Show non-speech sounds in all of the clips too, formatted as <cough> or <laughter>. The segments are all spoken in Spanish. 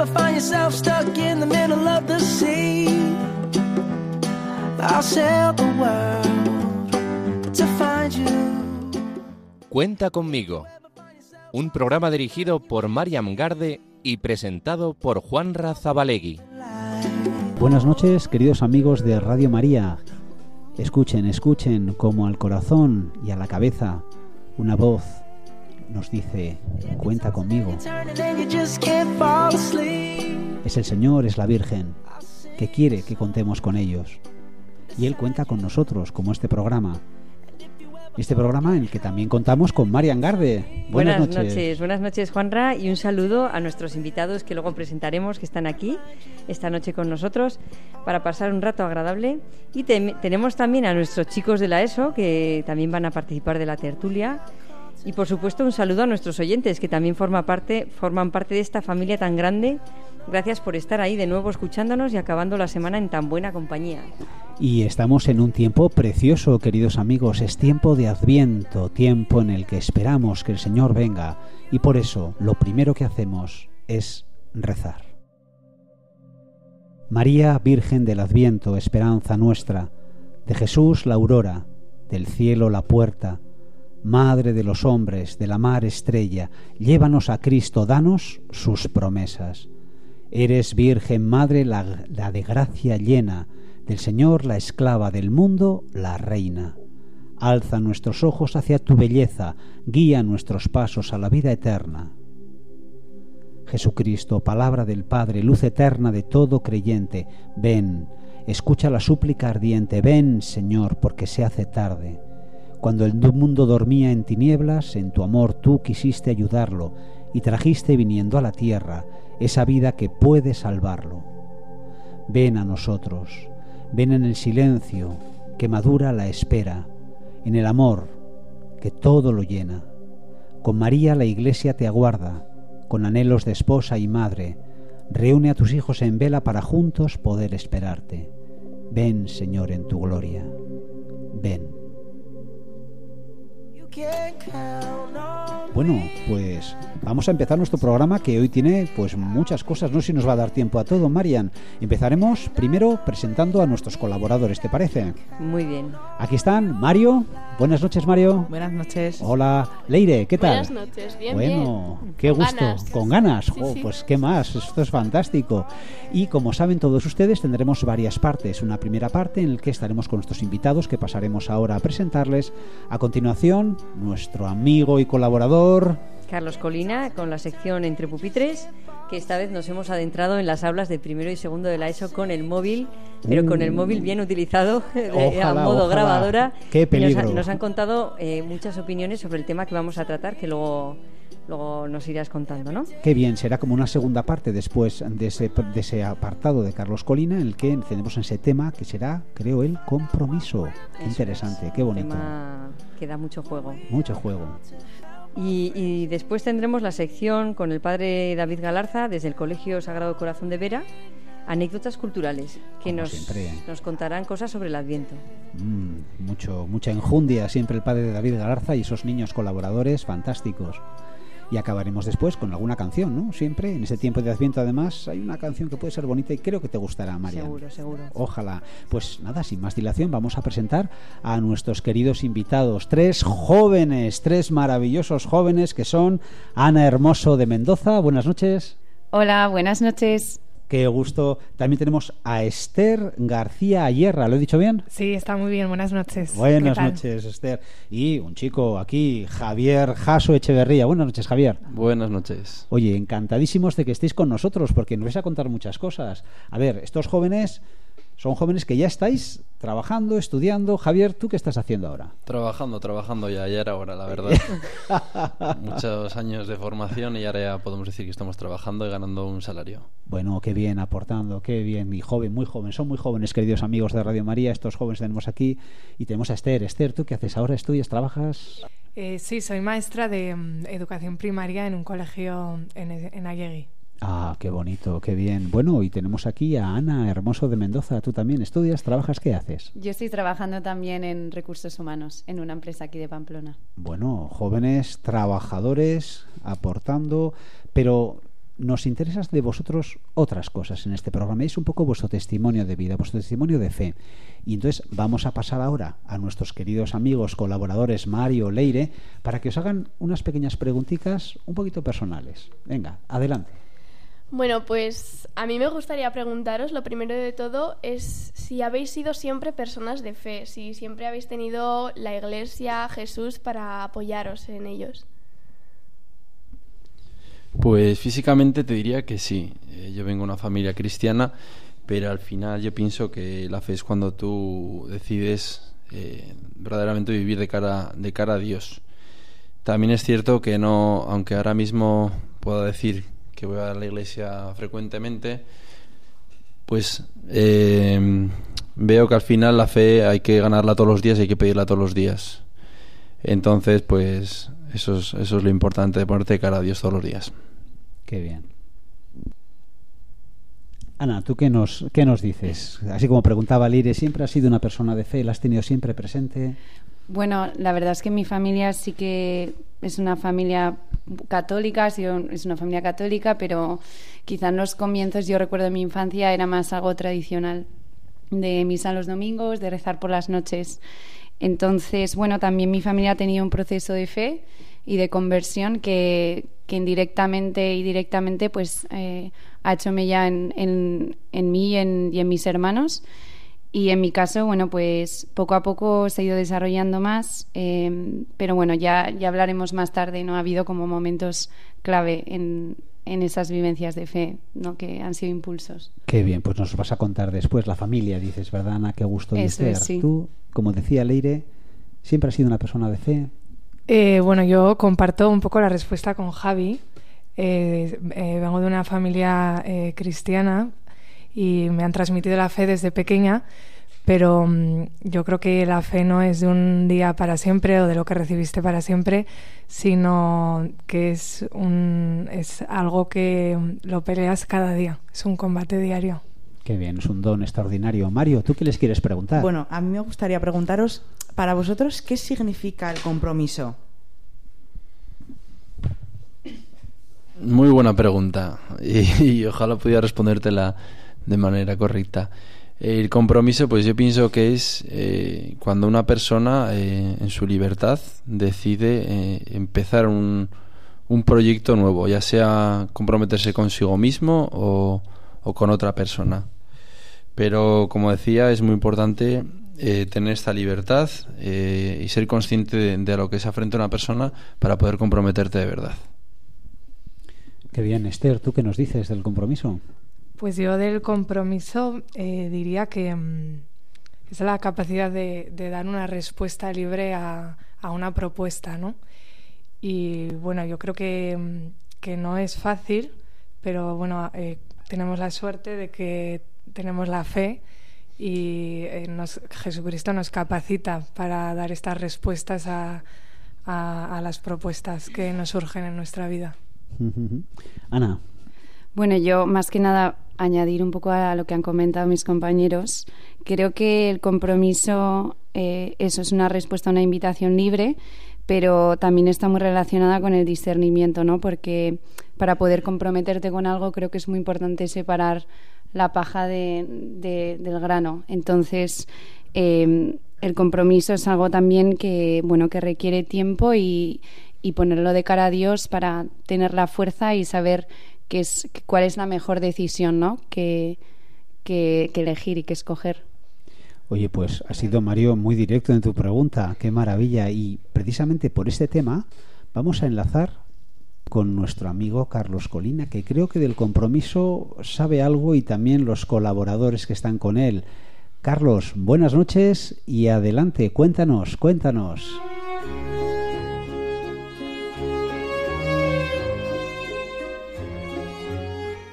ever find yourself stuck in the middle of the sea, I'll sail the world to find you. Cuenta conmigo. Un programa dirigido por Mariam Garde y presentado por Juan Razabalegui. Buenas noches, queridos amigos de Radio María. Escuchen, escuchen como al corazón y a la cabeza una voz nos dice, cuenta conmigo. Es el Señor, es la Virgen, que quiere que contemos con ellos. Y Él cuenta con nosotros, como este programa. Este programa en el que también contamos con Marian Garde. Buenas, noches. buenas noches Juanra y un saludo a nuestros invitados que luego presentaremos que están aquí esta noche con nosotros para pasar un rato agradable y te- tenemos también a nuestros chicos de la ESO que también van a participar de la tertulia y por supuesto un saludo a nuestros oyentes que también forma parte, forman parte de esta familia tan grande. Gracias por estar ahí de nuevo escuchándonos y acabando la semana en tan buena compañía. Y estamos en un tiempo precioso, queridos amigos. Es tiempo de Adviento, tiempo en el que esperamos que el Señor venga. Y por eso lo primero que hacemos es rezar. María, Virgen del Adviento, esperanza nuestra, de Jesús la aurora, del cielo la puerta, Madre de los hombres, de la mar estrella, llévanos a Cristo, danos sus promesas. Eres Virgen Madre, la, de gracia llena, del Señor la esclava, del mundo la reina. Alza nuestros ojos hacia tu belleza, guía nuestros pasos a la vida eterna. Jesucristo, palabra del Padre, luz eterna de todo creyente, ven, escucha la súplica ardiente, ven, Señor, porque se hace tarde. Cuando el mundo dormía en tinieblas, en tu amor tú quisiste ayudarlo y trajiste viniendo a la tierra esa vida que puede salvarlo. Ven a nosotros, ven en el silencio que madura la espera, en el amor que todo lo llena. Con María la iglesia te aguarda, con anhelos de esposa y madre, reúne a tus hijos en vela para juntos poder esperarte. Ven, Señor, en tu gloria. Ven. You can count on Bueno, pues vamos a empezar nuestro programa que hoy tiene pues muchas cosas, no sé si nos va a dar tiempo a todo, Marian. Empezaremos primero presentando a nuestros colaboradores, ¿te parece? Muy bien. Aquí están Mario. Buenas noches, Mario. Buenas noches. Hola, Leire, ¿qué tal? Buenas noches, bien, bueno, bien. qué Con gusto, ganas. con ganas. Sí, Jo, sí. Pues qué más, esto es fantástico. Y como saben todos ustedes, tendremos varias partes. Una primera parte en la que estaremos con nuestros invitados que pasaremos ahora a presentarles. A continuación, nuestro amigo y colaborador Carlos Colina con la sección Entre Pupitres, que esta vez nos hemos adentrado en las aulas de primero y segundo de la ESO con el móvil, pero con el móvil bien utilizado <laughs> de- a Ojalá, modo ojalá. grabadora. Qué Y nos, peligro. ha- nos han contado eh, muchas opiniones sobre el tema que vamos a tratar, que luego, luego nos irás contando, ¿no? Qué bien, será como una segunda parte después de ese, de ese apartado de Carlos Colina en el que encendemos ese tema que será, creo, el compromiso. Qué Eso interesante, es, qué bonito. tema que da mucho juego. Mucho juego. Y, y después tendremos la sección con el padre David Galarza desde el Colegio Sagrado Corazón de Vera, anécdotas culturales, que Como nos, siempre. nos contarán cosas sobre el Adviento. Mm, mucho, mucha enjundia siempre el padre de David Galarza y esos niños colaboradores fantásticos. Y acabaremos después con alguna canción, ¿no? Siempre, en ese tiempo de Adviento, además, hay una canción que puede ser bonita y creo que te gustará, María. Seguro, seguro. Ojalá. Pues nada, sin más dilación, vamos a presentar a nuestros queridos invitados. Tres jóvenes, tres maravillosos jóvenes que son Ana Hermoso de Mendoza. Buenas noches. Hola, buenas noches. Qué gusto. También tenemos a Esther García Ayerra. ¿Lo he dicho bien? Sí, está muy bien. Buenas noches. Buenas noches, Esther. Y un chico aquí, Javier Jaso Echeverría. Buenas noches, Javier. Buenas noches. Oye, encantadísimos de que estéis con nosotros porque nos vais a contar muchas cosas. A ver, estos jóvenes son jóvenes que ya estáis trabajando, estudiando. Javier, ¿tú qué estás haciendo ahora? Trabajando, trabajando ya, ya era hora, la verdad. <laughs> Muchos años de formación y ahora ya podemos decir que estamos trabajando y ganando un salario. Bueno, qué bien, aportando, qué bien. Y joven, muy joven, son muy jóvenes, queridos amigos de Radio María. Estos jóvenes tenemos aquí y tenemos a Esther. Esther, ¿tú qué haces ahora? ¿Estudias, trabajas? Eh, sí, soy maestra de mm, educación primaria en un colegio en, en Allegui. Ah, qué bonito, qué bien. Bueno, y tenemos aquí a Ana Hermoso de Mendoza. ¿Tú también estudias, trabajas, qué haces? Yo estoy trabajando también en recursos humanos en una empresa aquí de Pamplona. Bueno, jóvenes trabajadores aportando, pero nos interesan de vosotros otras cosas en este programa. Es un poco vuestro testimonio de vida, vuestro testimonio de fe. Y entonces vamos a pasar ahora a nuestros queridos amigos, colaboradores Mario, Leire, para que os hagan unas pequeñas preguntitas un poquito personales. Venga, adelante. Bueno, pues a mí me gustaría preguntaros, lo primero de todo, es si habéis sido siempre personas de fe, si siempre habéis tenido la Iglesia, Jesús, para apoyaros en ellos. Pues físicamente te diría que sí. Eh, yo vengo de una familia cristiana, pero al final yo pienso que la fe es cuando tú decides eh, verdaderamente vivir de cara, de cara a Dios. También es cierto que no, aunque ahora mismo pueda decir que voy a la iglesia frecuentemente, pues eh, veo que al final la fe hay que ganarla todos los días y hay que pedirla todos los días. Entonces, pues eso es, eso es lo importante de ponerte cara a Dios todos los días. Qué bien. Ana, ¿tú qué nos, qué nos dices? Así como preguntaba Lire, ¿siempre has sido una persona de fe? ¿La has tenido siempre presente? Bueno, la verdad es que mi familia sí que es una familia católica, es una familia católica, pero quizá en los comienzos, yo recuerdo en mi infancia, era más algo tradicional, de misa los domingos, de rezar por las noches. Entonces, bueno, también mi familia ha tenido un proceso de fe y de conversión que, que indirectamente y directamente pues eh, ha hecho mella en, en, en mí y en, mis hermanos. Y en mi caso, bueno, pues poco a poco se ha ido desarrollando más, eh, pero bueno, ya, ya hablaremos más tarde, ¿no? Ha habido como momentos clave en, en esas vivencias de fe, ¿no? Que han sido impulsos. Qué bien, pues nos vas a contar después la familia, dices, ¿verdad, Ana? Qué gusto dicer. es, sí. Tú, como decía Leire, siempre has sido una persona de fe. Eh, bueno, yo comparto un poco la respuesta con Javi. Eh, eh, vengo de una familia eh, cristiana y me han transmitido la fe desde pequeña, pero mm, yo creo que la fe no es de un día para siempre o de lo que recibiste para siempre, sino que es, un, es algo que mm, lo peleas cada día, es un combate diario. Qué bien, es un don extraordinario. Mario, ¿tú qué les quieres preguntar? Bueno, a mí me gustaría preguntaros, para vosotros, ¿qué significa el compromiso? Muy buena pregunta <laughs> y, y, ojalá pudiera respondértela de manera correcta. El compromiso, pues yo pienso que es eh, cuando una persona eh, en su libertad decide eh, empezar un, un, proyecto nuevo, ya sea comprometerse consigo mismo o, o con otra persona. Pero como decía, es muy importante tener esta libertad y ser consciente de, de, lo que se afrenta una persona para poder comprometerte de verdad. Qué bien, Esther, ¿tú qué nos dices del compromiso? Pues yo del compromiso eh, diría que mm, es la capacidad de, dar una respuesta libre a, una propuesta, ¿no? Y bueno, yo creo que, mm, que no es fácil, pero bueno, eh, tenemos la suerte de que tenemos la fe y eh, nos, Jesucristo nos capacita para dar estas respuestas a, a, a, las propuestas que nos surgen en nuestra vida. Ana. Bueno, yo más que nada añadir un poco a lo que han comentado mis compañeros. Creo que el compromiso, eh, eso es una respuesta a una invitación libre, pero también está muy relacionada con el discernimiento, ¿no? Porque para poder comprometerte con algo creo que es muy importante separar la paja de, de, del grano. Entonces, eh, el compromiso es algo también que, bueno, que requiere tiempo y, y ponerlo de cara a Dios para tener la fuerza y saber qué es, cuál es la mejor decisión ¿no? que, que, que elegir y que escoger. Oye, pues ha sido Mario muy directo en tu pregunta, qué maravilla. Y precisamente por este tema vamos a enlazar con nuestro amigo Carlos Colina, que creo que del compromiso sabe algo y también los colaboradores que están con él. Carlos, buenas noches y adelante, cuéntanos, cuéntanos.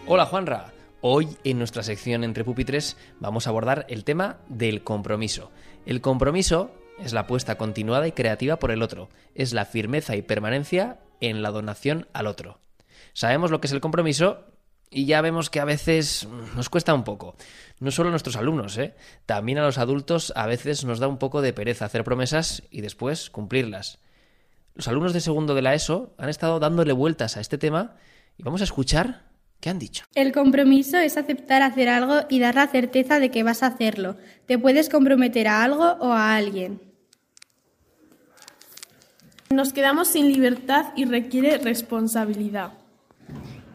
Hola Juanra, hoy en nuestra sección Entre Pupitres vamos a abordar el tema del compromiso. El compromiso es la apuesta continuada y creativa por el otro, es la firmeza y permanencia en la donación al otro. Sabemos lo que es el compromiso y ya vemos que a veces nos cuesta un poco. No solo a nuestros alumnos, ¿eh? también a los adultos a veces nos da un poco de pereza hacer promesas y después cumplirlas. Los alumnos de segundo de la ESO han estado dándole vueltas a este tema y vamos a escuchar ¿Qué han dicho? El compromiso es aceptar hacer algo y dar la certeza de que vas a hacerlo. Te puedes comprometer a algo o a alguien. Nos quedamos sin libertad y requiere responsabilidad.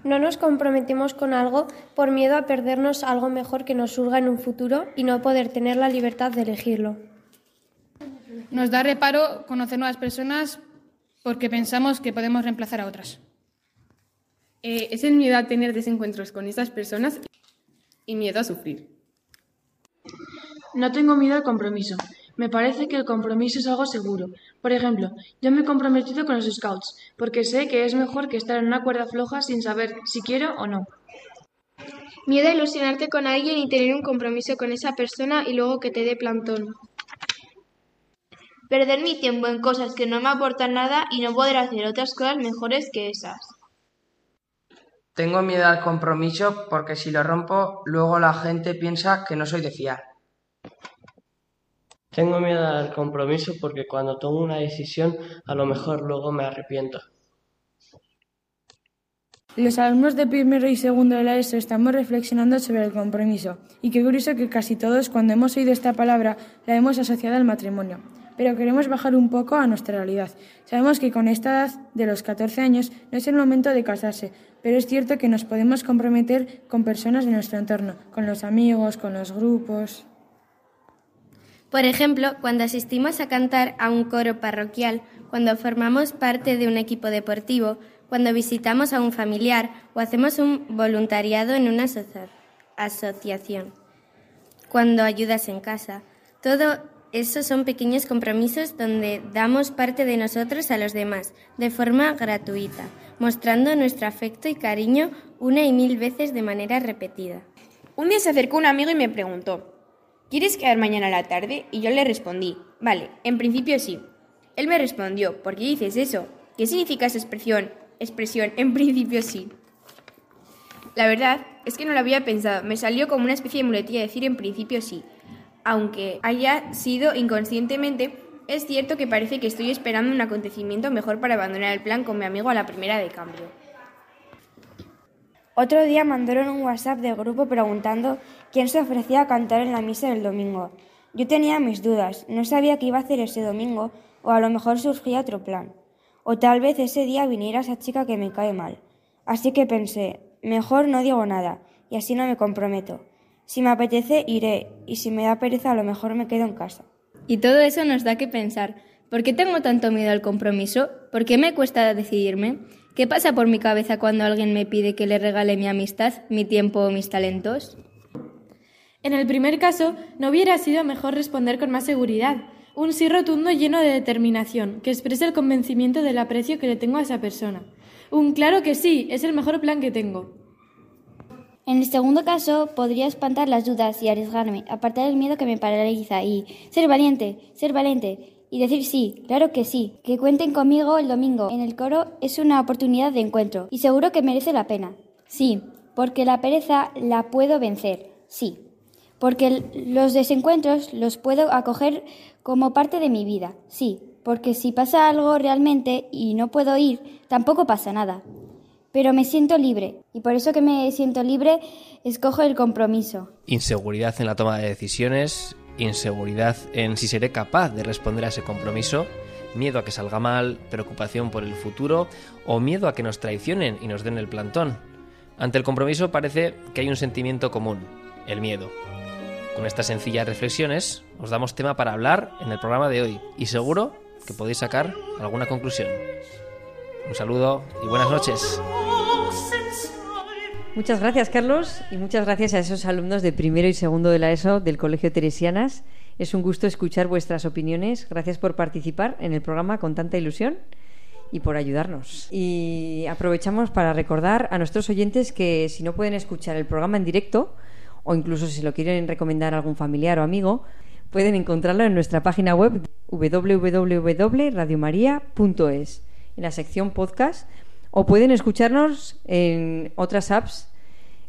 No nos comprometemos con algo por miedo a perdernos algo mejor que nos surga en un futuro y no poder tener la libertad de elegirlo. Nos da reparo conocer nuevas personas porque pensamos que podemos reemplazar a otras. Eh, es el miedo a tener desencuentros con esas personas y miedo a sufrir. No tengo miedo al compromiso. Me parece que el compromiso es algo seguro. Por ejemplo, yo me he comprometido con los scouts porque sé que es mejor que estar en una cuerda floja sin saber si quiero o no. Miedo a ilusionarte con alguien y tener un compromiso con esa persona y luego que te dé plantón. Perder mi tiempo en cosas que no me aportan nada y no poder hacer otras cosas mejores que esas. Tengo miedo al compromiso porque si lo rompo, luego la gente piensa que no soy de fiar. Tengo miedo al compromiso porque cuando tomo una decisión, a lo mejor luego me arrepiento. Los alumnos de primero y segundo de la ESO estamos reflexionando sobre el compromiso y qué curioso que casi todos cuando hemos oído esta palabra la hemos asociado al matrimonio. Pero queremos bajar un poco a nuestra realidad. Sabemos que con esta edad de los 14 años no es el momento de casarse, pero es cierto que nos podemos comprometer con personas de nuestro entorno, con los amigos, con los grupos. Por ejemplo, cuando asistimos a cantar a un coro parroquial, cuando formamos parte de un equipo deportivo, cuando visitamos a un familiar o hacemos un voluntariado en una asociación, cuando ayudas en casa. Todo eso son pequeños compromisos donde damos parte de nosotros a los demás, de forma gratuita, mostrando nuestro afecto y cariño una y mil veces de manera repetida. Un día se acercó un amigo y me preguntó, ¿Quieres quedar mañana a la tarde? Y yo le respondí, vale, en principio sí. Él me respondió, ¿por qué dices eso? ¿Qué significa esa expresión? Expresión, en principio sí. La verdad es que no lo había pensado, me salió como una especie de muletilla decir en principio sí. Aunque haya sido inconscientemente, es cierto que parece que estoy esperando un acontecimiento mejor para abandonar el plan con mi amigo a la primera de cambio. Otro día mandaron un WhatsApp del grupo preguntando quién se ofrecía a cantar en la misa del domingo. Yo tenía mis dudas, no sabía qué iba a hacer ese domingo, o a lo mejor surgía otro plan. O tal vez ese día viniera esa chica que me cae mal. Así que pensé, mejor no digo nada, y así no me comprometo. Si me apetece, iré, y si me da pereza, a lo mejor me quedo en casa. Y todo eso nos da que pensar. ¿Por qué tengo tanto miedo al compromiso? ¿Por qué me cuesta decidirme? ¿Qué pasa por mi cabeza cuando alguien me pide que le regale mi amistad, mi tiempo o mis talentos? En el primer caso, no hubiera sido mejor responder con más seguridad, un sí rotundo lleno de determinación, que exprese el convencimiento del aprecio que le tengo a esa persona. Un claro que sí, es el mejor plan que tengo. En el segundo caso, podría espantar las dudas y arriesgarme, apartar el miedo que me paraliza y ser valiente, ser valiente, y decir sí, claro que sí, que cuenten conmigo el domingo en el coro es una oportunidad de encuentro y seguro que merece la pena. Sí, porque la pereza la puedo vencer, sí, porque los desencuentros los puedo acoger como parte de mi vida, sí, porque si pasa algo realmente y no puedo ir, tampoco pasa nada. Pero me siento libre y por eso que me siento libre escojo el compromiso. Inseguridad en la toma de decisiones, inseguridad en si seré capaz de responder a ese compromiso, miedo a que salga mal, preocupación por el futuro o miedo a que nos traicionen y nos den el plantón. Ante el compromiso parece que hay un sentimiento común, el miedo. Con estas sencillas reflexiones os damos tema para hablar en el programa de hoy y seguro que podéis sacar alguna conclusión. Un saludo y buenas noches. Muchas gracias, Carlos, y muchas gracias a esos alumnos de primero y segundo de la ESO del Colegio Teresianas. Es un gusto escuchar vuestras opiniones. Gracias por participar en el programa con tanta ilusión y por ayudarnos. Y aprovechamos para recordar a nuestros oyentes que si no pueden escuchar el programa en directo, o incluso si lo quieren recomendar a algún familiar o amigo, pueden encontrarlo en nuestra página web www.radiomaria.es, en la sección podcast o pueden escucharnos en otras apps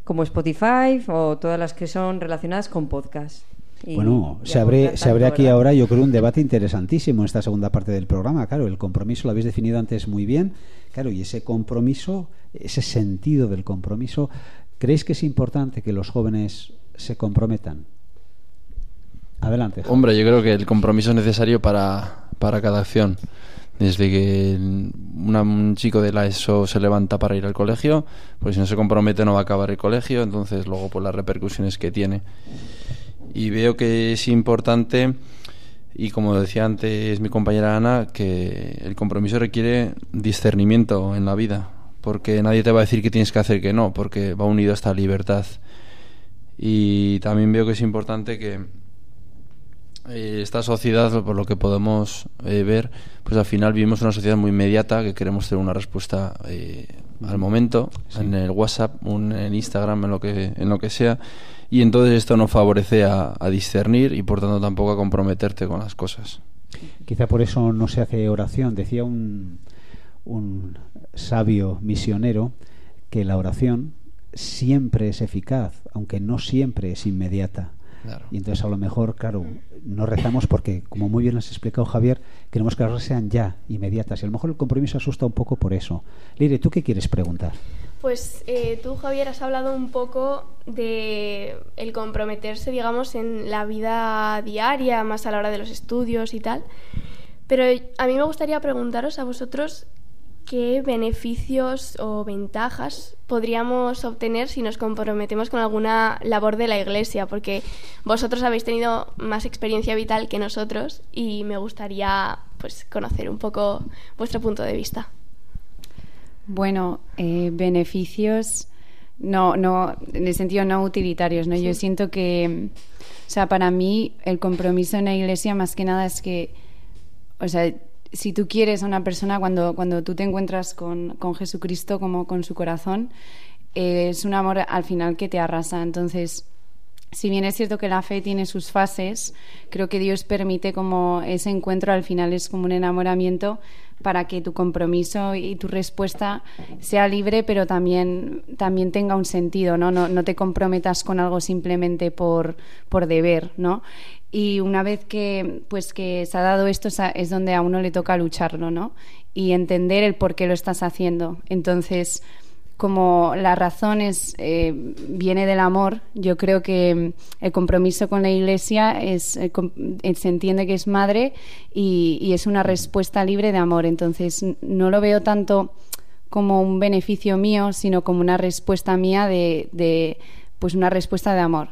como Spotify o todas las que son relacionadas con podcast. y- Bueno, y se abre, se abre aquí ¿verdad? ahora, yo creo, un debate interesantísimo en esta segunda parte del programa. Claro, el compromiso lo habéis definido antes muy bien. Claro, y ese compromiso, ese sentido del compromiso, ¿creéis que es importante que los jóvenes se comprometan? Adelante. Javi. Hombre, yo creo que el compromiso es necesario para, para cada acción. Desde que un chico de la ESO se levanta para ir al colegio, pues si no se compromete no va a acabar el colegio, entonces luego por las repercusiones que tiene. Y veo que es importante, y como decía antes mi compañera Ana, que el compromiso requiere discernimiento en la vida, porque nadie te va a decir que tienes que hacer que no, porque va unido a esta libertad. Y también veo que es importante que esta sociedad, por lo que podemos eh, ver, pues al final vivimos una sociedad muy inmediata que queremos tener una respuesta eh, al momento, en el WhatsApp, un, en Instagram, en lo que en lo que sea, y entonces esto no favorece a, a discernir y por tanto tampoco a comprometerte con las cosas. Quizá por eso no se hace oración. Decía un, un sabio misionero que la oración siempre es eficaz, aunque no siempre es inmediata. Claro. Y entonces a lo mejor, claro, no rezamos porque, como muy bien has explicado Javier, queremos que las cosas sean ya, inmediatas. Y a lo mejor el compromiso asusta un poco por eso. Lire, ¿tú qué quieres preguntar? Pues eh, tú, Javier, has hablado un poco de el comprometerse, digamos, en la vida diaria, más a la hora de los estudios y tal. Pero a mí me gustaría preguntaros a vosotros qué beneficios o ventajas podríamos obtener si nos comprometemos con alguna labor de la Iglesia, porque vosotros habéis tenido más experiencia vital que nosotros y me gustaría pues conocer un poco vuestro punto de vista. Bueno, eh, beneficios, no, no, en el sentido no utilitarios, ¿no? Yo siento que, o sea, para mí el compromiso en la iglesia más que nada es que, o sea, si tú quieres a una persona, cuando, cuando tú te encuentras con, con Jesucristo como con su corazón, eh, es un amor al final que te arrasa. Entonces, si bien es cierto que la fe tiene sus fases, creo que Dios permite como ese encuentro al final es como un enamoramiento para que tu compromiso y tu respuesta sea libre, pero también, también tenga un sentido, ¿no? No, no te comprometas con algo simplemente por, por deber, ¿no? Y una vez que, pues, que se ha dado esto, es donde a uno le toca lucharlo, ¿no? Y entender el por qué lo estás haciendo. Entonces, como la razón es, eh, viene del amor, yo creo que el compromiso con la Iglesia es, eh, eh, se entiende que es madre y, y es una respuesta libre de amor. Entonces, no lo veo tanto como un beneficio mío, sino como una respuesta mía de, de pues una respuesta de amor,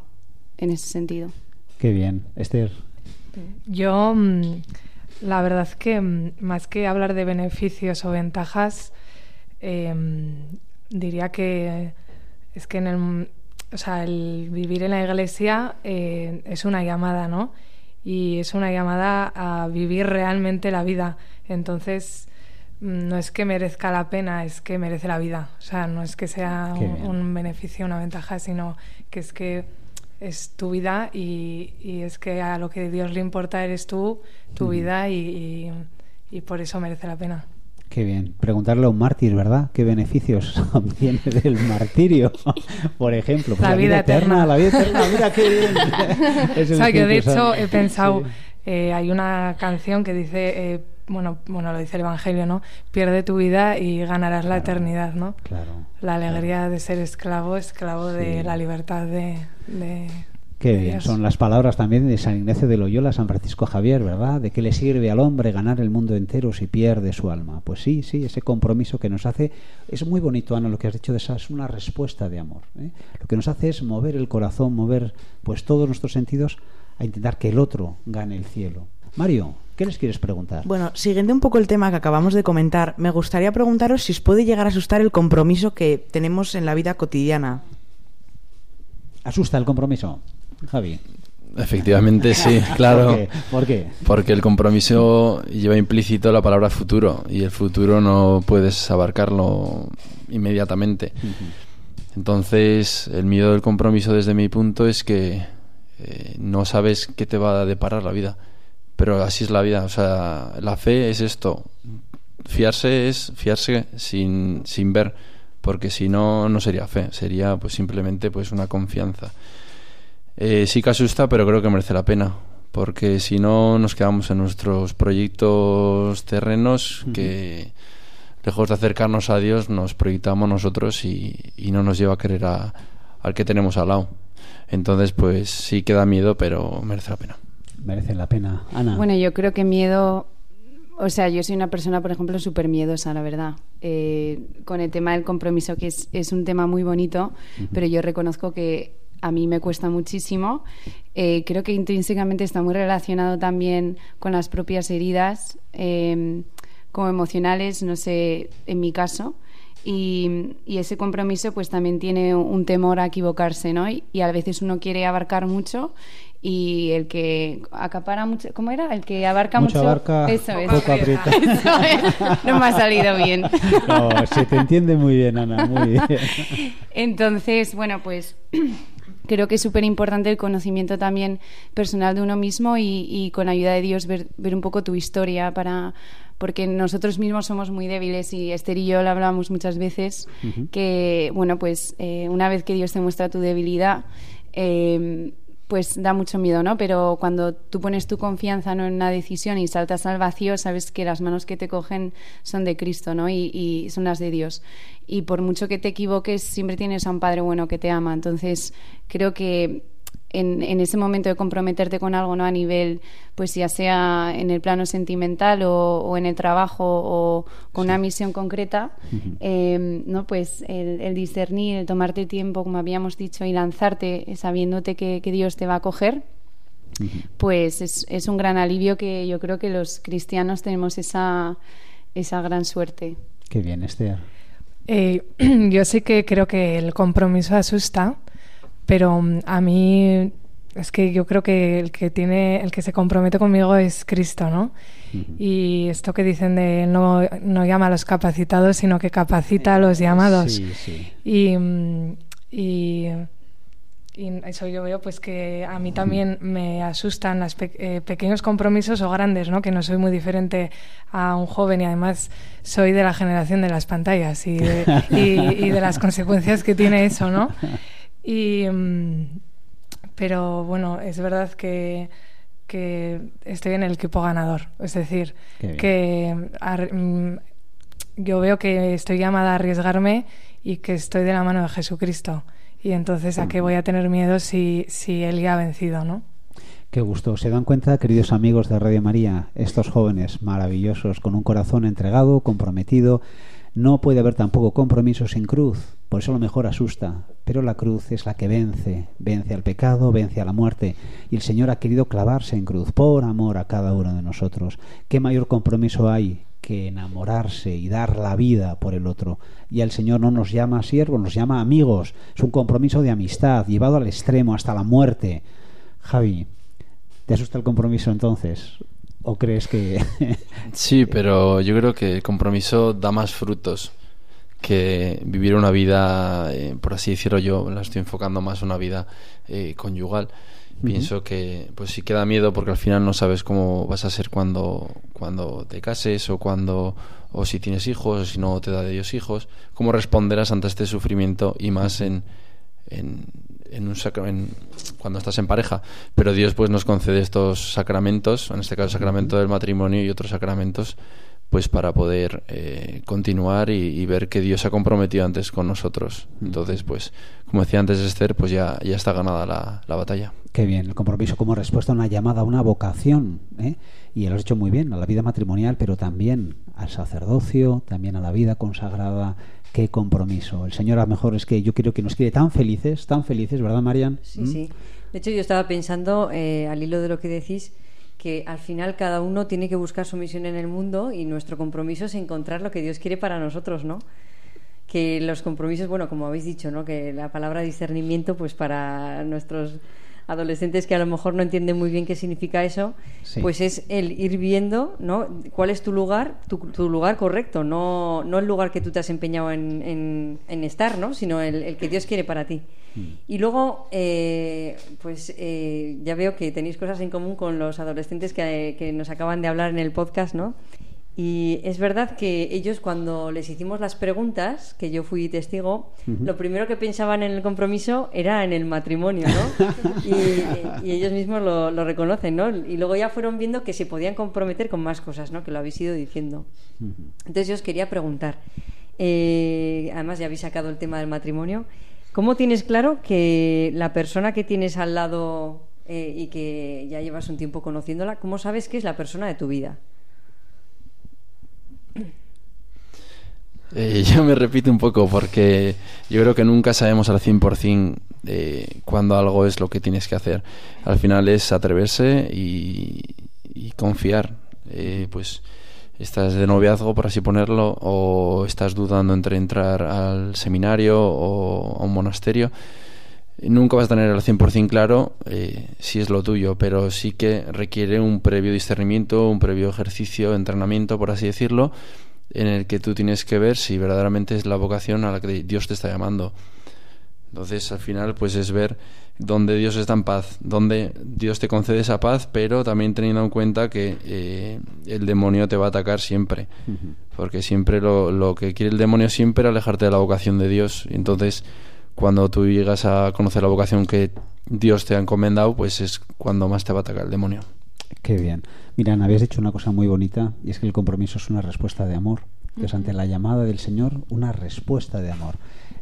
en ese sentido. Qué bien. Esther, Yo, mm, la verdad que mm, más que hablar de beneficios o ventajas, eh, diría que es que en el, o sea, el vivir en la iglesia eh, es una llamada, ¿no? Y es una llamada a vivir realmente la vida. Entonces, mm, no es que merezca la pena, es que merece la vida. O sea, no es que sea un beneficio, una ventaja, sino que es que es tu vida y, y es que a lo que Dios le importa eres tú, tu vida y, y- y por eso merece la pena. qué bien. Preguntarle a un mártir, ¿verdad? ¿Qué beneficios <laughs> obtiene del martirio? <laughs> Por ejemplo, pues La vida eterna. La vida eterna, mira qué bien. <laughs> O sea, que de hecho he pensado, Sí. eh, hay una canción que dice, eh, bueno, bueno, lo dice el Evangelio, ¿no? Pierde tu vida y ganarás la eternidad, ¿no? Claro. La alegría de ser esclavo, esclavo de la libertad de... de Qué de bien, Dios. son las palabras también de San Ignacio de Loyola, San Francisco Javier, ¿verdad? ¿De qué le sirve al hombre ganar el mundo entero si pierde su alma? Pues sí, sí, ese compromiso que nos hace, es muy bonito, Ana, lo que has dicho de esa, es una respuesta de amor. ¿eh? Lo que nos hace es mover el corazón, mover pues todos nuestros sentidos a intentar que el otro gane el cielo. Mario, ¿qué les quieres preguntar? Bueno, siguiendo un poco el tema que acabamos de comentar, me gustaría preguntaros si os puede llegar a asustar el compromiso que tenemos en la vida cotidiana. ¿Asusta el compromiso? Javi. Efectivamente, sí, <laughs> claro. ¿Por qué? ¿Por qué? Porque el compromiso lleva implícito la palabra futuro y el futuro no puedes abarcarlo inmediatamente. Entonces, el miedo del compromiso desde mi punto es que eh, no sabes qué te va a deparar la vida. Pero así es la vida. O sea, la fe es esto. Fiarse es fiarse sin, sin ver, porque si no, no sería fe. Sería pues simplemente pues una confianza. Eh, sí que asusta, pero creo que merece la pena. Porque si no, nos quedamos en nuestros proyectos terrenos que, lejos de acercarnos a Dios, nos proyectamos nosotros y, y no nos lleva a querer a, al que tenemos al lado. Entonces, pues sí que da miedo, pero merece la pena. Merece la pena. Ana. Bueno, yo creo que miedo o sea, yo soy una persona, por ejemplo, súper miedosa, la verdad. Eh, con el tema del compromiso, que es, es un tema muy bonito, pero yo reconozco que a mí me cuesta muchísimo. Eh, creo que intrínsecamente está muy relacionado también con las propias heridas, eh, como emocionales, no sé, en mi caso. Y, y, ese compromiso pues también tiene un temor a equivocarse, ¿no? Y, y, a veces uno quiere abarcar mucho y el que acapara mucho, ¿cómo era? El que abarca mucho, mucho abarca, eso es. poco aprieta. <laughs> Eso es. No me ha salido bien. No, se te entiende muy bien, Ana, muy bien. Entonces, bueno, pues <clears throat> creo que es súper importante el conocimiento también personal de uno mismo y, y con ayuda de Dios ver, ver, un poco tu historia para porque nosotros mismos somos muy débiles y Esther y yo lo hablamos muchas veces uh -huh. que bueno pues eh, una vez que Dios te muestra tu debilidad eh, pues da mucho miedo, ¿no? Pero cuando tú pones tu confianza ¿no? en una decisión y saltas al vacío, sabes que las manos que te cogen son de Cristo, ¿no? Y, y, son las de Dios. Y por mucho que te equivoques, siempre tienes a un Padre bueno que te ama. Entonces, creo que en, en, ese momento de comprometerte con algo, ¿no? A nivel, pues ya sea en el plano sentimental o, o en el trabajo o con sí. una misión concreta, uh -huh. eh, ¿no? Pues el, el, discernir, el tomarte tiempo, como habíamos dicho, y lanzarte sabiéndote que, que Dios te va a coger, uh -huh. pues es, es, un gran alivio que yo creo que los cristianos tenemos esa, esa gran suerte. Qué bien, Esther. Eh, <clears throat> yo sí que creo que el compromiso asusta pero mm, a mí es que yo creo que el que tiene el que se compromete conmigo es Cristo no uh -huh. y esto que dicen de no no llama a los capacitados sino que capacita a los llamados sí, sí. y, mm, y y eso yo veo pues que a mí también me asustan los pe eh, pequeños compromisos o grandes, ¿no? Que no soy muy diferente a un joven y además soy de la generación de las pantallas y de, y, y de las consecuencias que tiene eso, ¿no? <laughs> Y, pero bueno, es verdad que, que estoy en el equipo ganador. Es decir, que yo veo que estoy llamada a arriesgarme y que estoy de la mano de Jesucristo. Y entonces, ¿a qué voy a tener miedo si, si Él ya ha vencido, no? Qué gusto. ¿Se dan cuenta, queridos amigos de Radio María, estos jóvenes maravillosos, con un corazón entregado, comprometido? No puede haber tampoco compromiso sin cruz, por eso lo mejor asusta, pero la cruz es la que vence, vence al pecado, vence a la muerte, y el Señor ha querido clavarse en cruz por amor a cada uno de nosotros. ¿Qué mayor compromiso hay que enamorarse y dar la vida por el otro? Y el Señor no nos llama siervos, nos llama amigos, es un compromiso de amistad, llevado al extremo, hasta la muerte. Javi, ¿te asusta el compromiso entonces? ¿O crees que.? <laughs> sí, pero yo creo que el compromiso da más frutos que vivir una vida, eh, por así decirlo, yo la estoy enfocando más una vida eh, conyugal. Uh -huh. Pienso que, pues sí queda miedo porque al final no sabes cómo vas a ser cuando, cuando te cases o cuando o si tienes hijos o si no te da de Dios hijos. Cómo responderás ante este sufrimiento y más en, en, en un en, cuando estás en pareja pero Dios pues nos concede estos sacramentos en este caso el sacramento del matrimonio y otros sacramentos pues para poder eh, continuar y, y, ver que Dios se ha comprometido antes con nosotros entonces pues como decía antes Esther pues ya, ya está ganada la, la batalla Qué bien, el compromiso como respuesta a una llamada, a una vocación ¿eh? y lo has hecho muy bien, a la vida matrimonial pero también al sacerdocio también a la vida consagrada qué compromiso. El Señor a lo mejor es que yo creo que nos quiere tan felices, tan felices, ¿verdad, Marian? Sí, ¿Mm? sí. De hecho, yo estaba pensando, eh, al hilo de lo que decís, que al final cada uno tiene que buscar su misión en el mundo y nuestro compromiso es encontrar lo que Dios quiere para nosotros, ¿no? Que los compromisos, bueno, como habéis dicho, ¿no? Que la palabra discernimiento, pues para nuestros adolescentes que a lo mejor no entienden muy bien qué significa eso, sí. pues es el ir viendo ¿no? cuál es tu lugar, tu, tu, lugar correcto, no, no el lugar que tú te has empeñado en, en, en estar, ¿no? sino el, el, que Dios quiere para ti. Mm. Y luego, eh, pues eh, ya veo que tenéis cosas en común con los adolescentes que, que, nos acaban de hablar en el podcast, ¿no? Y es verdad que ellos cuando les hicimos las preguntas, que yo fui testigo, lo primero que pensaban en el compromiso era en el matrimonio, ¿no? <laughs> y, y ellos mismos lo, lo reconocen, ¿no? Y luego ya fueron viendo que se podían comprometer con más cosas, ¿no? Que lo habéis ido diciendo. Entonces yo os quería preguntar, eh, además ya habéis sacado el tema del matrimonio, ¿cómo tienes claro que la persona que tienes al lado eh, y que ya llevas un tiempo conociéndola, ¿cómo sabes que es la persona de tu vida? Eh, <laughs> yo me repito un poco porque yo creo que nunca sabemos al 100% eh, cuando algo es lo que tienes que hacer. Al final es atreverse y, confiar. Eh, pues estás de noviazgo, por así ponerlo, o estás dudando entre entrar al seminario o a un monasterio. Nunca vas a tener al 100% claro eh, si es lo tuyo, pero sí que requiere un previo discernimiento, un previo ejercicio, entrenamiento, por así decirlo, en el que tú tienes que ver si verdaderamente es la vocación a la que Dios te está llamando. Entonces, al final, pues es ver dónde Dios está en paz, dónde Dios te concede esa paz, pero también teniendo en cuenta que eh, el demonio te va a atacar siempre, porque siempre lo, lo que quiere el demonio siempre es alejarte de la vocación de Dios. Entonces, cuando tú llegas a conocer la vocación que Dios te ha encomendado, pues es cuando más te va a atacar el demonio. Qué bien. Mira, Ana, habías dicho una cosa muy bonita y es que el compromiso es una respuesta de amor. Entonces, ante la llamada del Señor, una respuesta de amor.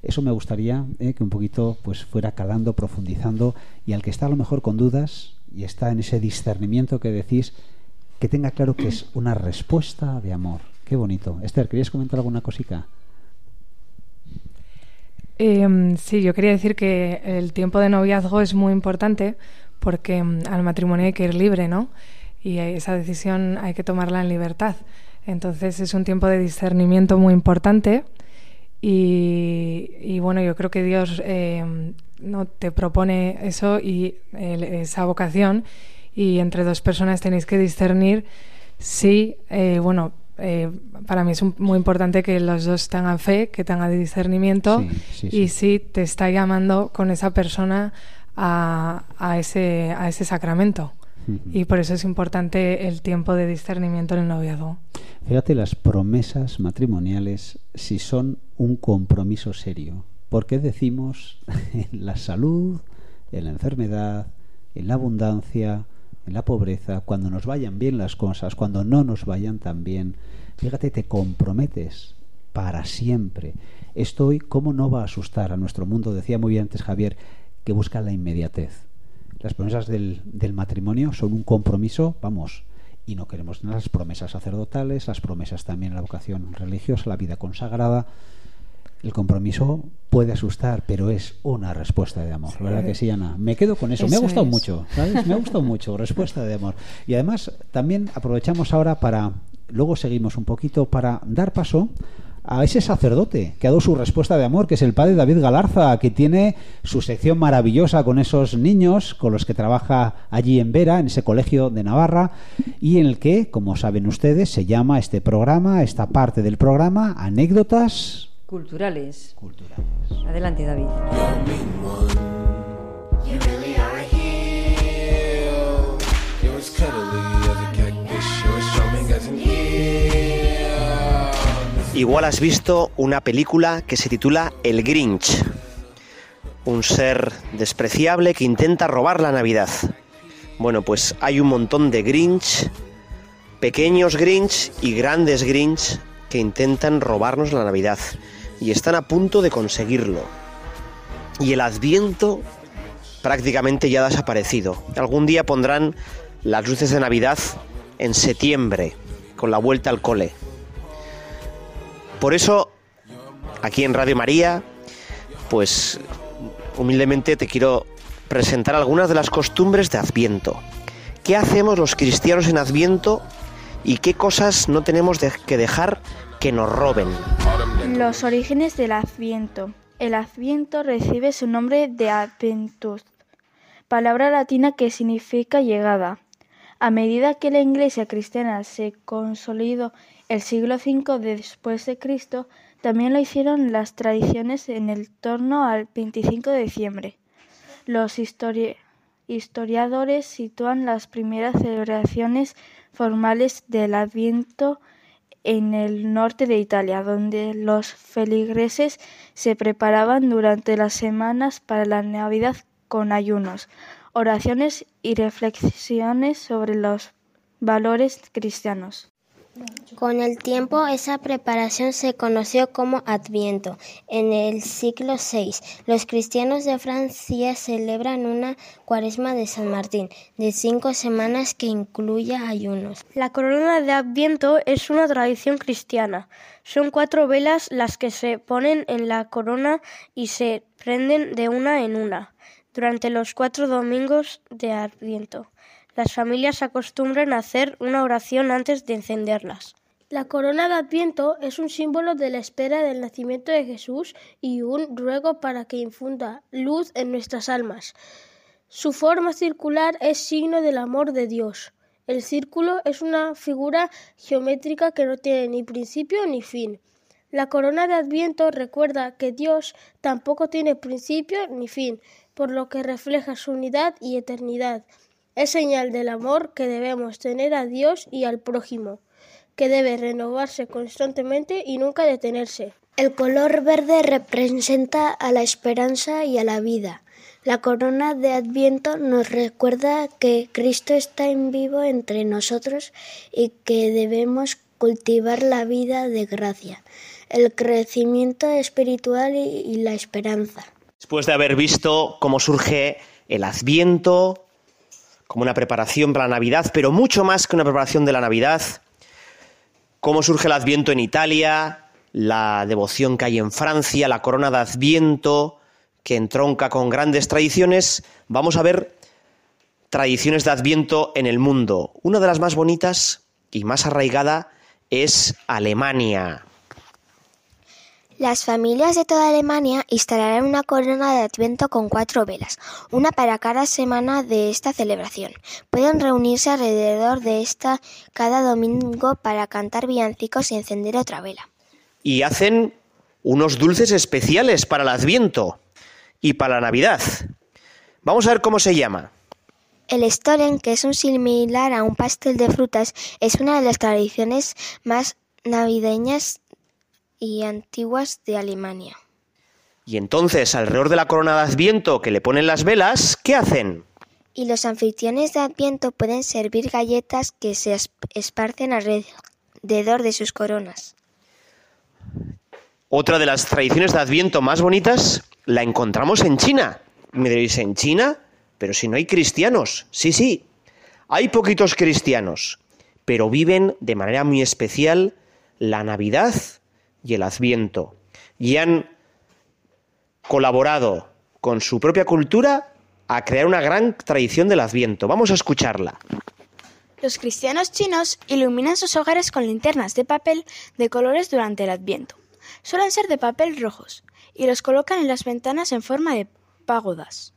Eso me gustaría eh, que un poquito pues fuera calando, profundizando y al que está a lo mejor con dudas y está en ese discernimiento que decís, que tenga claro que es una respuesta de amor. Qué bonito. Esther, ¿querías comentar alguna cosita? Eh, sí, yo quería decir que el tiempo de noviazgo es muy importante porque mm, al matrimonio hay que ir libre, ¿no? Y esa decisión hay que tomarla en libertad. Entonces es un tiempo de discernimiento muy importante y, y bueno, yo creo que Dios eh, no te propone eso y el- esa vocación y entre dos personas tenéis que discernir si, eh, bueno, eh, para mí es un- muy importante que los dos tengan fe, que tengan discernimiento Sí, sí, y si te está llamando con esa persona a, a ese, a ese sacramento. Y por eso es importante el tiempo de discernimiento en el noviazgo. Fíjate las promesas matrimoniales si son un compromiso serio. Porque decimos <laughs> en la salud, en la enfermedad, en la abundancia, en la pobreza, cuando nos vayan bien las cosas, cuando no nos vayan tan bien, fíjate, te comprometes para siempre. Esto hoy, ¿cómo no va a asustar a nuestro mundo? Decía muy bien antes Javier, que busca la inmediatez. Las promesas del, del matrimonio son un compromiso, vamos, y no queremos las promesas sacerdotales, las promesas también en la vocación religiosa, la vida consagrada. El compromiso puede asustar, pero es una respuesta de amor, ¿verdad que sí, Ana? Me quedo con eso. Me ha gustado es. mucho, ¿sabes? Me ha gustado mucho, <laughs> respuesta de amor. Y además también aprovechamos ahora para, luego seguimos un poquito, para dar paso a ese sacerdote que ha dado su respuesta de amor, que es el padre David Galarza, que tiene su sección maravillosa con esos niños con los que trabaja allí en Vera, en ese colegio de Navarra, y en el que, como saben ustedes, se llama este programa, esta parte del programa, anécdotas Culturales. Adelante, David. Igual has visto una película que se titula El Grinch, un ser despreciable que intenta robar la Navidad. Bueno, pues hay un montón de Grinch, pequeños Grinch y grandes Grinch que intentan robarnos la Navidad y están a punto de conseguirlo. Y el Adviento prácticamente ya ha desaparecido. Algún día pondrán las luces de Navidad en septiembre, con la vuelta al cole. Por eso, aquí en Radio María, pues humildemente te quiero presentar algunas de las costumbres de Adviento. ¿Qué hacemos los cristianos en Adviento y qué cosas no tenemos que dejar que nos roben? Los orígenes del Adviento. El Adviento recibe su nombre de Adventus, palabra latina que significa llegada. A medida que la Iglesia cristiana se consolidó el siglo V después de Cristo, también lo hicieron las tradiciones en el torno al 25 de diciembre. Los histori- historiadores sitúan las primeras celebraciones formales del Adviento en el norte de Italia, donde los feligreses se preparaban durante las semanas para la Navidad con ayunos, oraciones y reflexiones sobre los valores cristianos. Con el tiempo, esa preparación se conoció como Adviento. En el siglo VI, los cristianos de Francia celebran una cuaresma de San Martín de cinco semanas que incluye ayunos. La corona de Adviento es una tradición cristiana. Son cuatro velas las que se ponen en la corona y se prenden de una en una durante los cuatro domingos de Adviento. Las familias acostumbran hacer una oración antes de encenderlas. La corona de Adviento es un símbolo de la espera del nacimiento de Jesús y un ruego para que infunda luz en nuestras almas. Su forma circular es signo del amor de Dios. El círculo es una figura geométrica que no tiene ni principio ni fin. La corona de Adviento recuerda que Dios tampoco tiene principio ni fin, por lo que refleja su unidad y eternidad. Es señal del amor que debemos tener a Dios y al prójimo, que debe renovarse constantemente y nunca detenerse. El color verde representa a la esperanza y a la vida. La corona de Adviento nos recuerda que Cristo está en vivo entre nosotros y que debemos cultivar la vida de gracia, el crecimiento espiritual y la esperanza. Después de haber visto cómo surge el Adviento, como una preparación para la Navidad, pero mucho más que una preparación de la Navidad, cómo surge el Adviento en Italia, la devoción que hay en Francia, la corona de Adviento, que entronca con grandes tradiciones, vamos a ver tradiciones de Adviento en el mundo. Una de las más bonitas y más arraigada es Alemania. Las familias de toda Alemania instalarán una corona de Adviento con cuatro velas, una para cada semana de esta celebración. Pueden reunirse alrededor de esta cada domingo para cantar villancicos y encender otra vela. Y hacen unos dulces especiales para el Adviento y para la Navidad. Vamos a ver cómo se llama. El Stollen, que es un similar a un pastel de frutas, es una de las tradiciones más navideñas y antiguas de Alemania. Y entonces, alrededor de la corona de Adviento que le ponen las velas, ¿qué hacen? Y los anfitriones de Adviento pueden servir galletas que se esparcen alrededor de sus coronas. Otra de las tradiciones de Adviento más bonitas la encontramos en China. Me diréis, ¿en China? Pero si no hay cristianos. Sí, sí. Hay poquitos cristianos, pero viven de manera muy especial la Navidad y el Adviento. Y han colaborado con su propia cultura a crear una gran tradición del Adviento. Vamos a escucharla. Los cristianos chinos iluminan sus hogares con linternas de papel de colores durante el Adviento. Suelen ser de papel rojos y los colocan en las ventanas en forma de pagodas.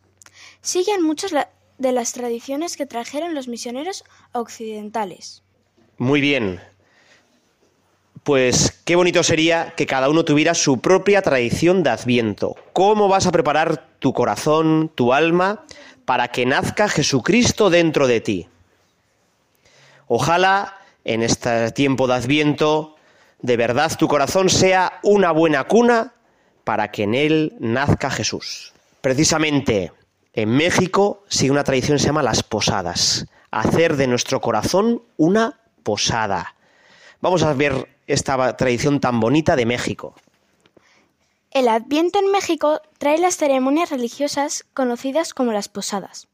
Siguen muchas de las tradiciones que trajeron los misioneros occidentales. Muy bien. Pues qué bonito sería que cada uno tuviera su propia tradición de Adviento. ¿Cómo vas a preparar tu corazón, tu alma, para que nazca Jesucristo dentro de ti? Ojalá en este tiempo de Adviento de verdad tu corazón sea una buena cuna para que en él nazca Jesús. Precisamente en México sigue una tradición que se llama las posadas. Hacer de nuestro corazón una posada. Vamos a ver esta tradición tan bonita de México. El Adviento en México trae las ceremonias religiosas conocidas como las posadas.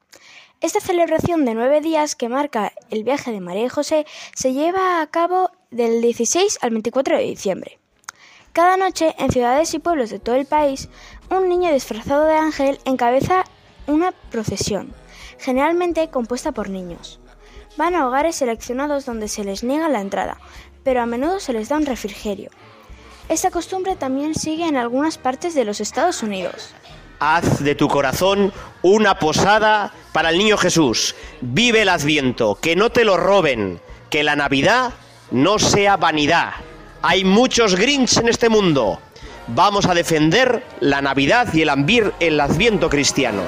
Esta celebración de nueve días que marca el viaje de María y José se lleva a cabo del 16 al 24 de diciembre. Cada noche, en ciudades y pueblos de todo el país, un niño disfrazado de ángel encabeza una procesión, generalmente compuesta por niños. Van a hogares seleccionados donde se les niega la entrada, pero a menudo se les da un refrigerio. Esta costumbre también sigue en algunas partes de los Estados Unidos. Haz de tu corazón una posada para el niño Jesús. Vive el adviento, que no te lo roben, que la Navidad no sea vanidad. Hay muchos Grinch en este mundo. Vamos a defender la Navidad y el, el adviento cristiano.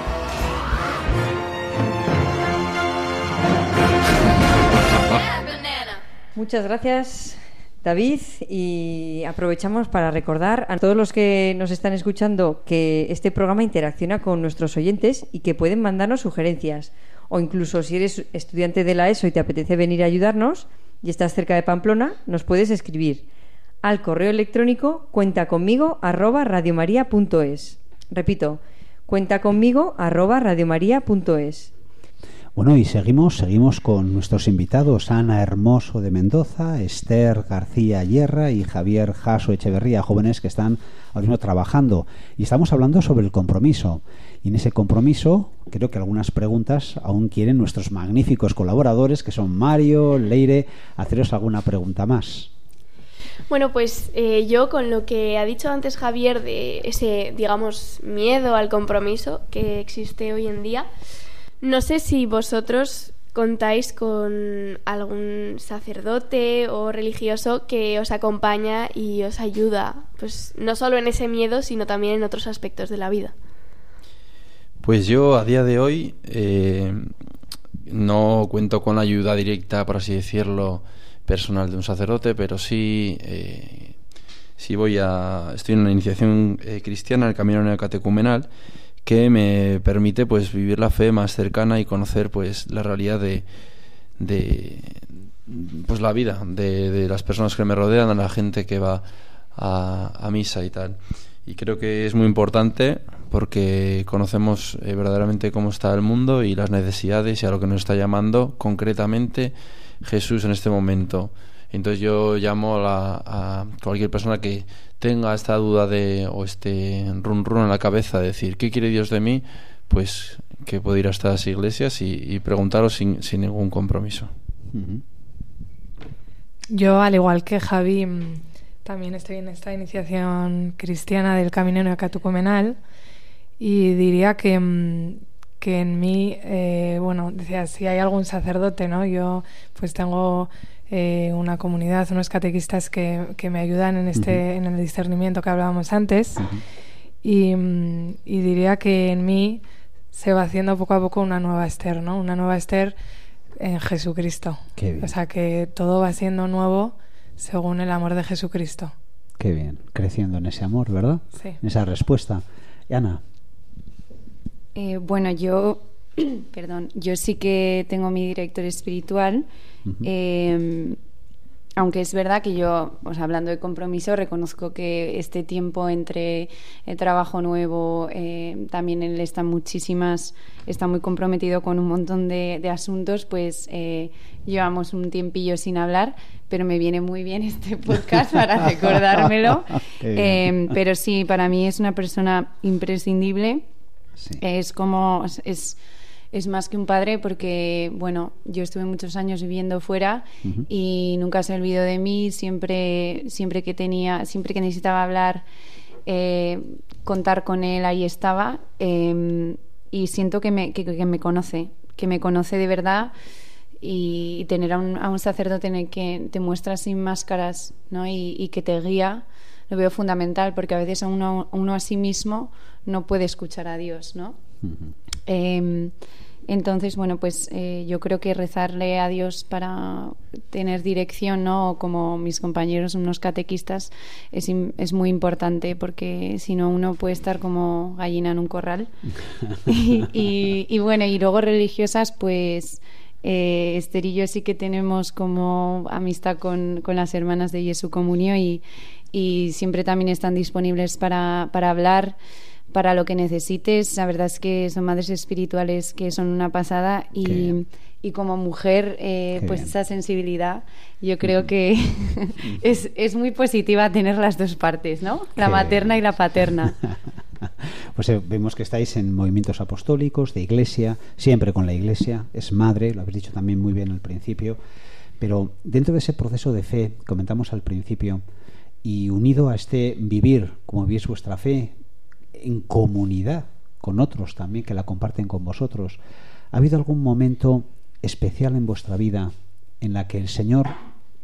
Muchas gracias, David, y aprovechamos para recordar a todos los que nos están escuchando que este programa interacciona con nuestros oyentes y que pueden mandarnos sugerencias. O incluso si eres estudiante de la ESO y te apetece venir a ayudarnos y estás cerca de Pamplona, nos puedes escribir al correo electrónico cuenta conmigo. Repito, cuenta conmigo. Bueno, y seguimos, seguimos con nuestros invitados, Ana Hermoso de Mendoza, Esther García Yerra y Javier Jaso Echeverría, jóvenes que están ahora mismo trabajando. Y estamos hablando sobre el compromiso. Y en ese compromiso, creo que algunas preguntas aún quieren nuestros magníficos colaboradores, que son Mario, Leire, haceros alguna pregunta más. Bueno, pues eh, yo con lo que ha dicho antes Javier de ese, digamos, miedo al compromiso que existe hoy en día, no sé si vosotros contáis con algún sacerdote o religioso que os acompaña y os ayuda, pues no solo en ese miedo, sino también en otros aspectos de la vida. Pues yo a día de hoy eh, no cuento con la ayuda directa, por así decirlo, personal de un sacerdote, pero sí, eh, sí voy a, estoy en una iniciación eh, cristiana, el camino neocatecumenal, que me permite pues vivir la fe más cercana y conocer pues la realidad de, de pues la vida de, de las personas que me rodean, a la gente que va a, a misa y tal. Y creo que es muy importante porque conocemos eh, verdaderamente cómo está el mundo y las necesidades y a lo que nos está llamando concretamente Jesús en este momento. Entonces yo llamo a, la- a cualquier persona que tenga esta duda de o este run run en la cabeza de decir ¿qué quiere Dios de mí? Pues que puede ir a estas iglesias y, y preguntaros sin, sin ningún compromiso. Yo, al igual que Javi, mm, también estoy en esta iniciación cristiana del Camino Neocatecumenal y diría que, mm, que en mí, eh, bueno, decía, si hay algún sacerdote, ¿no? Yo pues tengo eh, una comunidad, unos catequistas que, que me ayudan en, este, en el discernimiento que hablábamos antes y, mm, y diría que en mí se va haciendo poco a poco una nueva Esther, ¿no? Una nueva Esther en Jesucristo. Qué bien. O sea, que todo va siendo nuevo según el amor de Jesucristo. Qué bien, creciendo en ese amor, ¿verdad? Sí. En esa respuesta. Y Ana, Eh, bueno, yo, <clears throat> perdón, yo sí que tengo mi director espiritual. Eh, aunque es verdad que yo, o sea, hablando de compromiso, reconozco que este tiempo entre el trabajo nuevo, eh, también él está muchísimas, está muy comprometido con un montón de, de asuntos, pues eh, llevamos un tiempillo sin hablar, pero me viene muy bien este podcast para <laughs> recordármelo. Eh, pero sí, para mí es una persona imprescindible. Es como es, es más que un padre porque, bueno, yo estuve muchos años viviendo fuera y nunca se olvidó de mí. Siempre, siempre que tenía, siempre que necesitaba hablar, eh, contar con él, ahí estaba. eh, y siento que me, que, que me conoce, que me conoce de verdad. Y, tener a un, a un sacerdote en el que te muestra sin máscaras ¿no? y, y que te guía, lo veo fundamental porque a veces uno, uno a sí mismo no puede escuchar a Dios, ¿no? Eh, entonces, bueno, pues eh, yo creo que rezarle a Dios para tener dirección, ¿no? Como mis compañeros, unos catequistas, es, muy importante porque si no uno puede estar como gallina en un corral. <laughs> y, y- y bueno, y luego religiosas, pues eh, Esther y yo sí que tenemos como amistad con, con las hermanas de Jesús Comunio y, y siempre también están disponibles para, para hablar para lo que necesites. La verdad es que son madres espirituales que son una pasada y, y como mujer, eh, pues bien. esa sensibilidad yo creo que <laughs> es, es muy positiva tener las dos partes, ¿no? La Qué materna y la paterna. <laughs> pues eh, vemos que estáis en movimientos apostólicos, de iglesia, siempre con la iglesia, es madre, lo habéis dicho también muy bien al principio, pero dentro de ese proceso de fe, comentamos al principio, y unido a este vivir, como vivís vuestra fe, en comunidad con otros también que la comparten con vosotros, ¿ha habido algún momento especial en vuestra vida en la que el Señor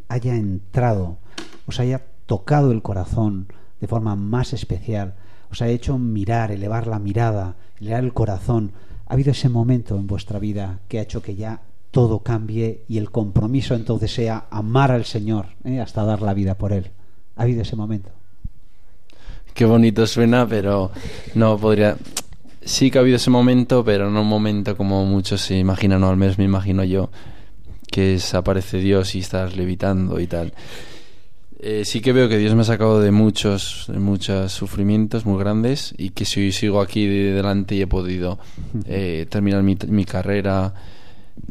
haya entrado, os haya tocado el corazón de forma más especial, os haya hecho mirar, elevar la mirada, elevar el corazón? ¿Ha habido ese momento en vuestra vida que ha hecho que ya todo cambie y el compromiso entonces sea amar al Señor ¿eh? hasta dar la vida por Él. ¿Ha habido ese momento? Qué bonito suena, pero no podría. Sí que ha habido ese momento, pero no un momento como muchos se imaginan, o al menos me imagino yo, que es aparece Dios y estás levitando y tal. Eh, sí que veo que Dios me ha sacado de muchos, de muchos sufrimientos muy grandes y que si sigo aquí de delante y he podido eh, terminar mi, mi carrera,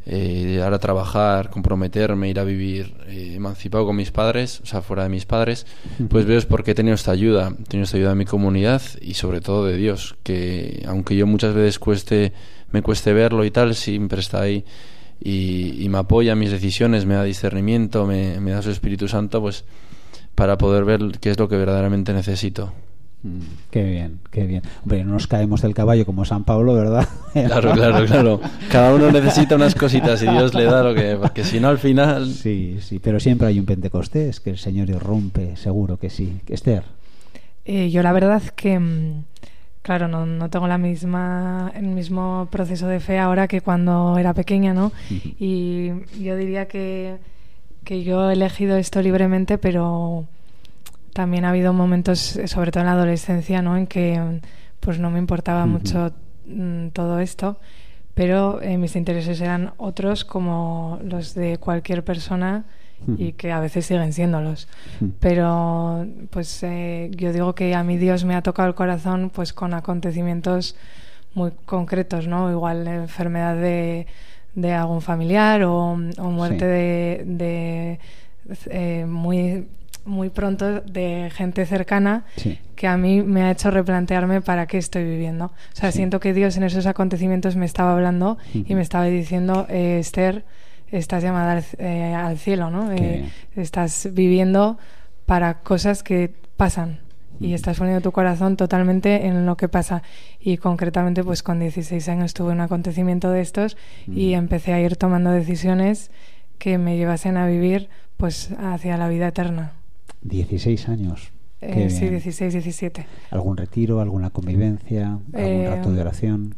eh, ahora trabajar, comprometerme, ir a vivir eh, emancipado con mis padres, o sea, fuera de mis padres, pues veo es porque he tenido esta ayuda, he tenido esta ayuda de mi comunidad y sobre todo de Dios, que aunque yo muchas veces cueste, me cueste verlo y tal, siempre está ahí y, y me apoya en mis decisiones, me da discernimiento, me, me da su Espíritu Santo, pues para poder ver qué es lo que verdaderamente necesito. Mm, Qué bien, qué bien. Hombre, no nos caemos del caballo como San Pablo, ¿verdad? <laughs> Claro, claro, claro. Cada uno necesita unas cositas y Dios le da lo que... Porque si no, al final... Sí, sí, pero siempre hay un Pentecostés que el Señor irrumpe, seguro que sí. Esther. Eh, yo la verdad que, mm, claro, no, no tengo la misma, el mismo proceso de fe ahora que cuando era pequeña, ¿no? Y yo diría que, que yo he elegido esto libremente, pero también ha habido momentos, eh, sobre todo en la adolescencia, ¿no? En que pues no me importaba mucho mm, todo esto, pero eh, mis intereses eran otros como los de cualquier persona y que a veces siguen siéndolos. Ujú. Pero pues eh, yo digo que a mí Dios me ha tocado el corazón pues con acontecimientos muy concretos, ¿no? Igual enfermedad de, de algún familiar o, o muerte Sí. de, de, eh, muy muy pronto de gente cercana Sí. que a mí me ha hecho replantearme para qué estoy viviendo. O sea, Sí. siento que Dios en esos acontecimientos me estaba hablando y me estaba diciendo, eh, Esther, estás llamada al, eh, al cielo, ¿no? Eh, estás viviendo para cosas que pasan y estás poniendo tu corazón totalmente en lo que pasa. Y concretamente, pues con 16 años tuve un acontecimiento de estos y empecé a ir tomando decisiones que me llevasen a vivir pues hacia la vida eterna. 16 años. Eh, sí, bien. 16, 17. ¿Algún retiro, alguna convivencia, algún Eh, rato de oración?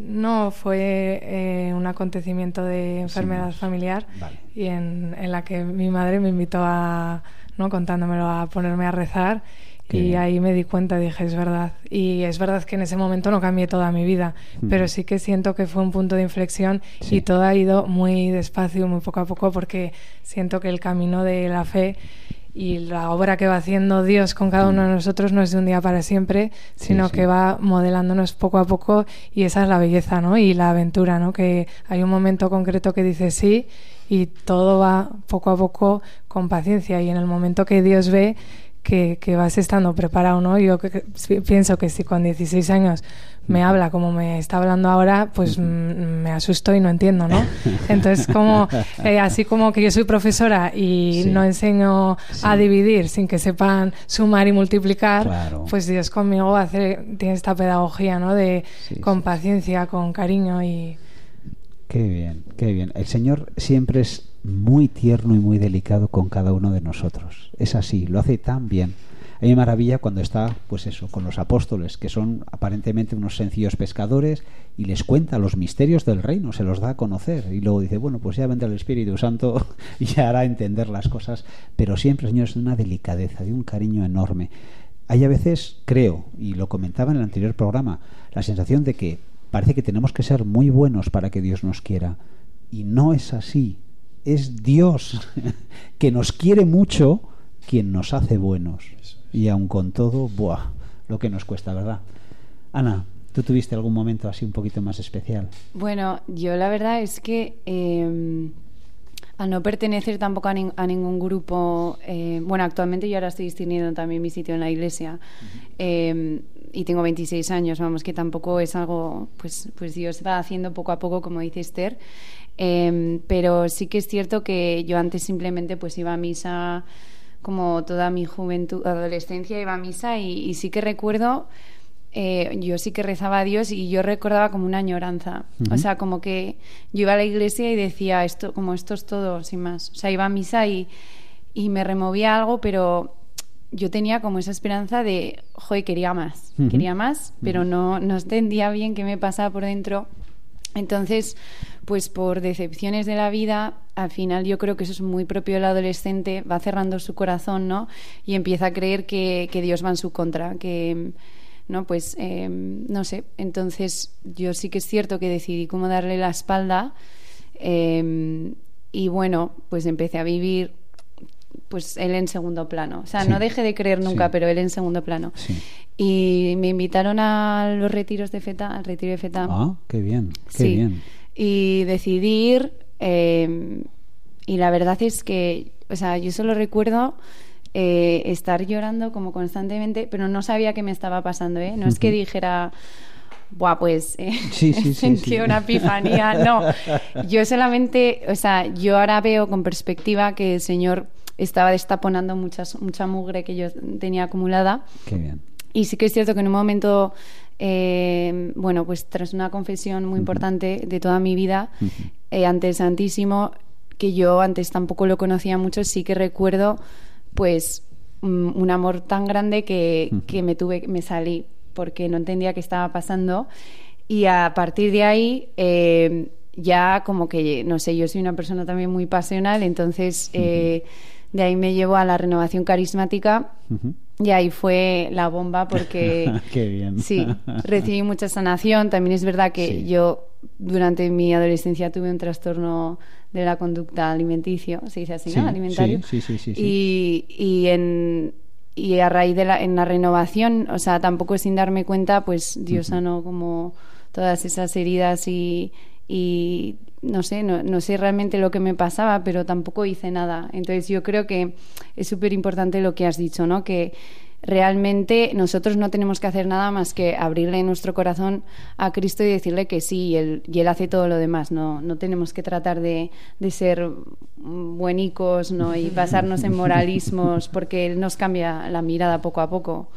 No, fue eh, un acontecimiento de enfermedad familiar y en, en la que mi madre me invitó a, ¿no? contándomelo, a ponerme a rezar Qué y bien. ahí me di cuenta, dije, es verdad. Y es verdad que en ese momento no cambié toda mi vida, Ujú. pero sí que siento que fue un punto de inflexión Sí. y todo ha ido muy despacio, muy poco a poco, porque siento que el camino de la fe y la obra que va haciendo Dios con cada uno de nosotros no es de un día para siempre, sino sí. que va modelándonos poco a poco y esa es la belleza, ¿no? Y la aventura, ¿no? Que hay un momento concreto que dice sí y todo va poco a poco con paciencia y en el momento que Dios ve que, que vas estando preparado, ¿no? Yo que- que sí, pienso que si con 16 años me habla como me está hablando ahora, pues mm, me asusto y no entiendo, ¿no? <laughs> Entonces, como eh, así como que yo soy profesora y Sí. no enseño a dividir sin que sepan sumar y multiplicar, Claro. pues Dios conmigo hace, tiene esta pedagogía, ¿no? De con paciencia, con cariño y Qué bien, qué bien. El Señor siempre es muy tierno y muy delicado con cada uno de nosotros. Es así, lo hace tan bien. A mí me maravilla cuando está, pues eso, con los apóstoles, que son aparentemente unos sencillos pescadores, y les cuenta los misterios del reino, se los da a conocer. Y luego dice, bueno, pues ya vendrá el Espíritu Santo <laughs> y hará entender las cosas. Pero siempre, Señor, es de una delicadeza, de un cariño enorme. Hay a veces, creo, y lo comentaba en el anterior programa, la sensación de que parece que tenemos que ser muy buenos para que Dios nos quiera. Y no es así. Es Dios <laughs> que nos quiere mucho quien nos hace buenos. Y aun con todo, ¡buah! Lo que nos cuesta, ¿verdad? Ana, ¿tú tuviste algún momento así un poquito más especial? Bueno, yo la verdad es que eh, al no pertenecer tampoco a, nin- a ningún grupo, eh, bueno, actualmente yo ahora estoy distinguiendo también mi sitio en la iglesia eh, y tengo 26 años, vamos, que tampoco es algo, pues, pues Dios va haciendo poco a poco, como dice Esther, eh, pero sí que es cierto que yo antes simplemente pues iba a misa como toda mi juventud, adolescencia iba a misa y, y sí que recuerdo eh, yo sí que rezaba a Dios y yo recordaba como una añoranza. O sea, como que yo iba a la iglesia y decía esto, como esto es todo, sin más. O sea, iba a misa y, y me removía algo, pero yo tenía como esa esperanza de, joder, quería más, quería más, pero no, no entendía bien qué me pasaba por dentro. Entonces, pues por decepciones de la vida, al final yo creo que eso es muy propio del adolescente, va cerrando su corazón, ¿no? Y empieza a creer que, que Dios va en su contra, que, ¿no? Pues, eh, no sé, entonces yo sí que es cierto que decidí cómo darle la espalda eh, y bueno, pues empecé a vivir pues él en segundo plano. O sea, Sí. no dejé de creer nunca, Sí. pero él en segundo plano. Y me invitaron a los retiros de FETA, al retiro de FETA. Ah, qué bien, qué Sí. bien. Y decidí ir, eh, y la verdad es que, o sea, yo solo recuerdo eh, estar llorando como constantemente, pero no sabía qué me estaba pasando, ¿eh? No es que dijera, buah, pues eh, Sí, sí, <laughs> sí, sentí una epifanía. No, yo solamente, o sea, yo ahora veo con perspectiva que el Señor estaba destaponando muchas, mucha mugre que yo tenía acumulada. Qué bien. Y sí que es cierto que en un momento, eh, bueno, pues tras una confesión muy importante de toda mi vida, eh, ante el Santísimo, que yo antes tampoco lo conocía mucho, sí que recuerdo, pues, mm, un amor tan grande que, que me tuve, me salí porque no entendía qué estaba pasando. Y a partir de ahí, eh, ya como que, no sé, yo soy una persona también muy pasional, entonces eh, de ahí me llevo a la renovación carismática. Y ahí fue la bomba porque <laughs> Qué bien. sí, recibí mucha sanación. También es verdad que Sí. yo durante mi adolescencia tuve un trastorno de la conducta alimenticio, se dice así, Sí, ¿no? Alimentario. sí, sí, sí. Y, y en y a raíz de la en la renovación, o sea, tampoco sin darme cuenta, pues Dios sanó como todas esas heridas y, y no sé, no, no sé realmente lo que me pasaba, pero tampoco hice nada. Entonces yo creo que es súper importante lo que has dicho, ¿no? Que realmente nosotros no tenemos que hacer nada más que abrirle nuestro corazón a Cristo y decirle que sí, y Él, y él hace todo lo demás. No, no tenemos que tratar de, de ser buenicos ¿no? y <laughs> basarnos en moralismos porque Él nos cambia la mirada poco a poco.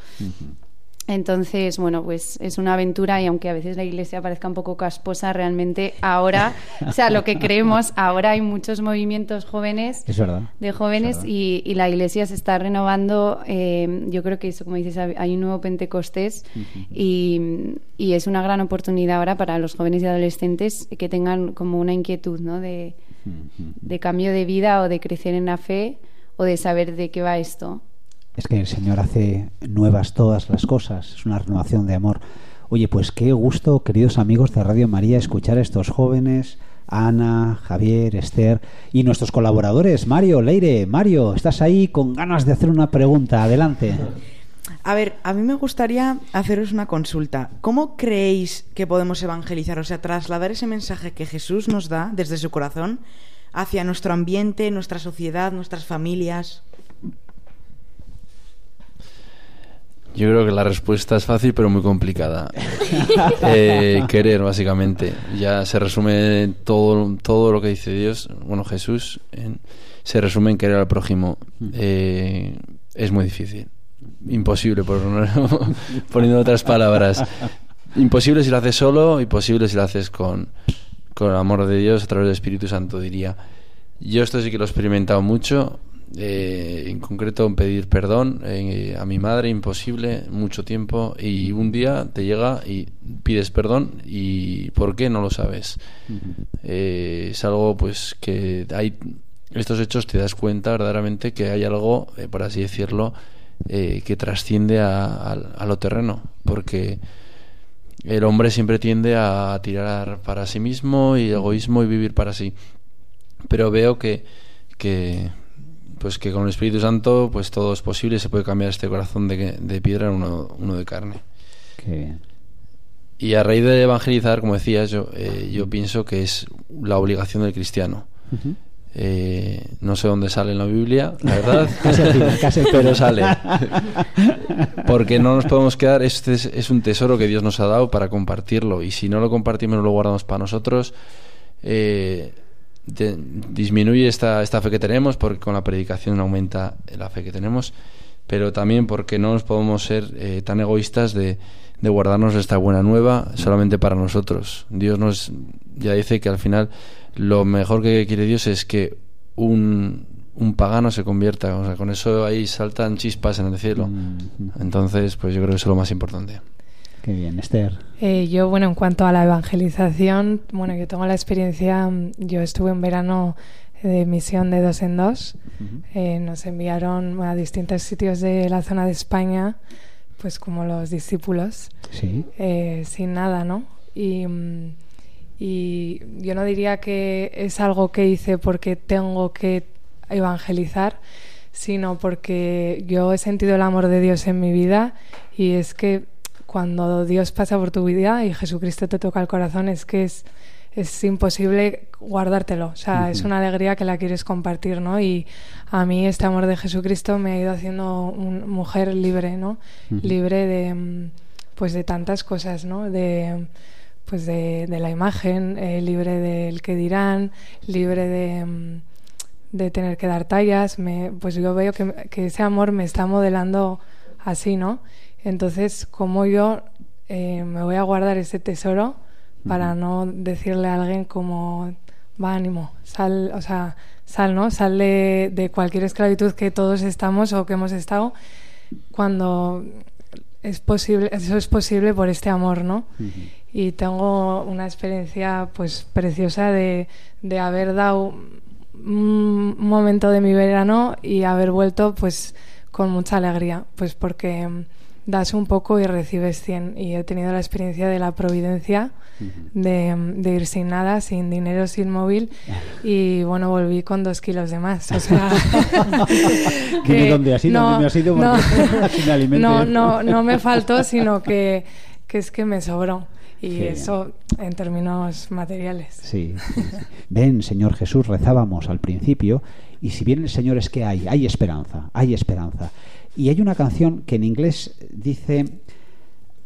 Entonces, bueno, pues es una aventura y aunque a veces la iglesia parezca un poco casposa, realmente ahora, o sea, lo que creemos, <laughs> ahora hay muchos movimientos jóvenes Es verdad. de jóvenes Es verdad. y, y la iglesia se está renovando. eh, yo creo que eso, como dices, hay un nuevo Pentecostés y, y es una gran oportunidad ahora para los jóvenes y adolescentes que tengan como una inquietud ¿no? de, de cambio de vida o de crecer en la fe o de saber de qué va esto. Es que el Señor hace nuevas todas las cosas, es una renovación de amor. Oye, pues qué gusto, queridos amigos de Radio María, escuchar a estos jóvenes, Ana, Javier, Esther y nuestros colaboradores, Mario, Leire. Mario, estás ahí con ganas de hacer una pregunta, adelante. A ver, a mí me gustaría haceros una consulta. ¿Cómo creéis que podemos evangelizar? O sea, trasladar ese mensaje que Jesús nos da desde su corazón hacia nuestro ambiente, nuestra sociedad, nuestras familias. Yo creo que la respuesta es fácil pero muy complicada. <laughs> Eh, querer, básicamente. Ya se resume todo, todo lo que dice Dios, bueno, Jesús, en- se resume en querer al prójimo. Eh, es muy difícil. Imposible, por <laughs> poniendo otras palabras. Imposible si lo haces solo, imposible si lo haces con, con el amor de Dios a través del Espíritu Santo, diría. Yo esto sí que lo he experimentado mucho. Eh, en concreto, en pedir perdón eh, a mi madre, imposible, mucho tiempo. Y un día te llega y pides perdón. ¿Y por qué? No lo sabes. Eh, es algo pues que hay estos hechos te das cuenta verdaderamente que hay algo por así decirlo que trasciende a, a- a lo terreno porque el hombre siempre tiende a tirar para sí mismo y egoísmo y vivir para sí pero veo que que pues que con el Espíritu Santo pues todo es posible se puede cambiar este corazón de, de piedra en uno, uno de carne Qué bien. y a raíz de evangelizar, como decías, yo, eh, yo pienso que es la obligación del cristiano. Eh, no sé dónde sale en la Biblia, la verdad, <laughs> Casi al final, casi al pero sale. <laughs> Porque no nos podemos quedar, este es, es un tesoro que Dios nos ha dado para compartirlo. Y si no lo compartimos, no lo guardamos para nosotros, eh, de- disminuye esta, esta fe que tenemos, porque con la predicación aumenta la fe que tenemos, pero también porque no nos podemos ser eh, tan egoístas de, de guardarnos esta buena nueva solamente para nosotros. Dios nos ya dice que al final lo mejor que quiere Dios es que un, un pagano se convierta. O sea, con eso ahí saltan chispas en el cielo. Entonces, pues yo creo que eso es lo más importante. Qué bien, Esther. Eh, yo, bueno, en cuanto a la evangelización, bueno, yo tengo la experiencia, mm, yo estuve en verano de misión de dos en dos. Eh, nos enviaron a distintos sitios de la zona de España, pues como los discípulos, Sí. eh, sin nada, ¿no? Y, mm, y yo no diría que es algo que hice porque tengo que evangelizar, sino porque yo he sentido el amor de Dios en mi vida y es que cuando Dios pasa por tu vida y Jesucristo te toca el corazón, es que es, es imposible guardártelo. O sea, es una alegría que la quieres compartir, ¿no? Y a mí este amor de Jesucristo me ha ido haciendo una mujer libre, ¿no? Libre de, pues de tantas cosas, ¿no? De, pues de, de la imagen, eh, libre del que dirán, libre de, de tener que dar tallas. Me, pues yo veo que, que ese amor me está modelando así, ¿no? Entonces, como yo eh, me voy a guardar ese tesoro para no decirle a alguien como, va, ánimo, sal, o sea, sal, ¿no? Sal de, de cualquier esclavitud que todos estamos o que hemos estado cuando es posible, eso es posible por este amor, ¿no? Y tengo una experiencia pues preciosa de, de haber dado un momento de mi verano y haber vuelto pues con mucha alegría, pues porque das un poco y recibes 100 y he tenido la experiencia de la providencia de, de ir sin nada, sin dinero, sin móvil <laughs> y bueno, volví con dos kilos de más, o sea... <laughs> Dime dónde has ido, no, dónde has ido, no, <laughs> alimento. no, no, no me faltó, sino que, que es que me sobró y eso en términos materiales. Sí, sí, sí. Ven, Señor Jesús, rezábamos al principio, y si bien el Señor es que hay, hay esperanza, hay esperanza. Y hay una canción que en inglés dice,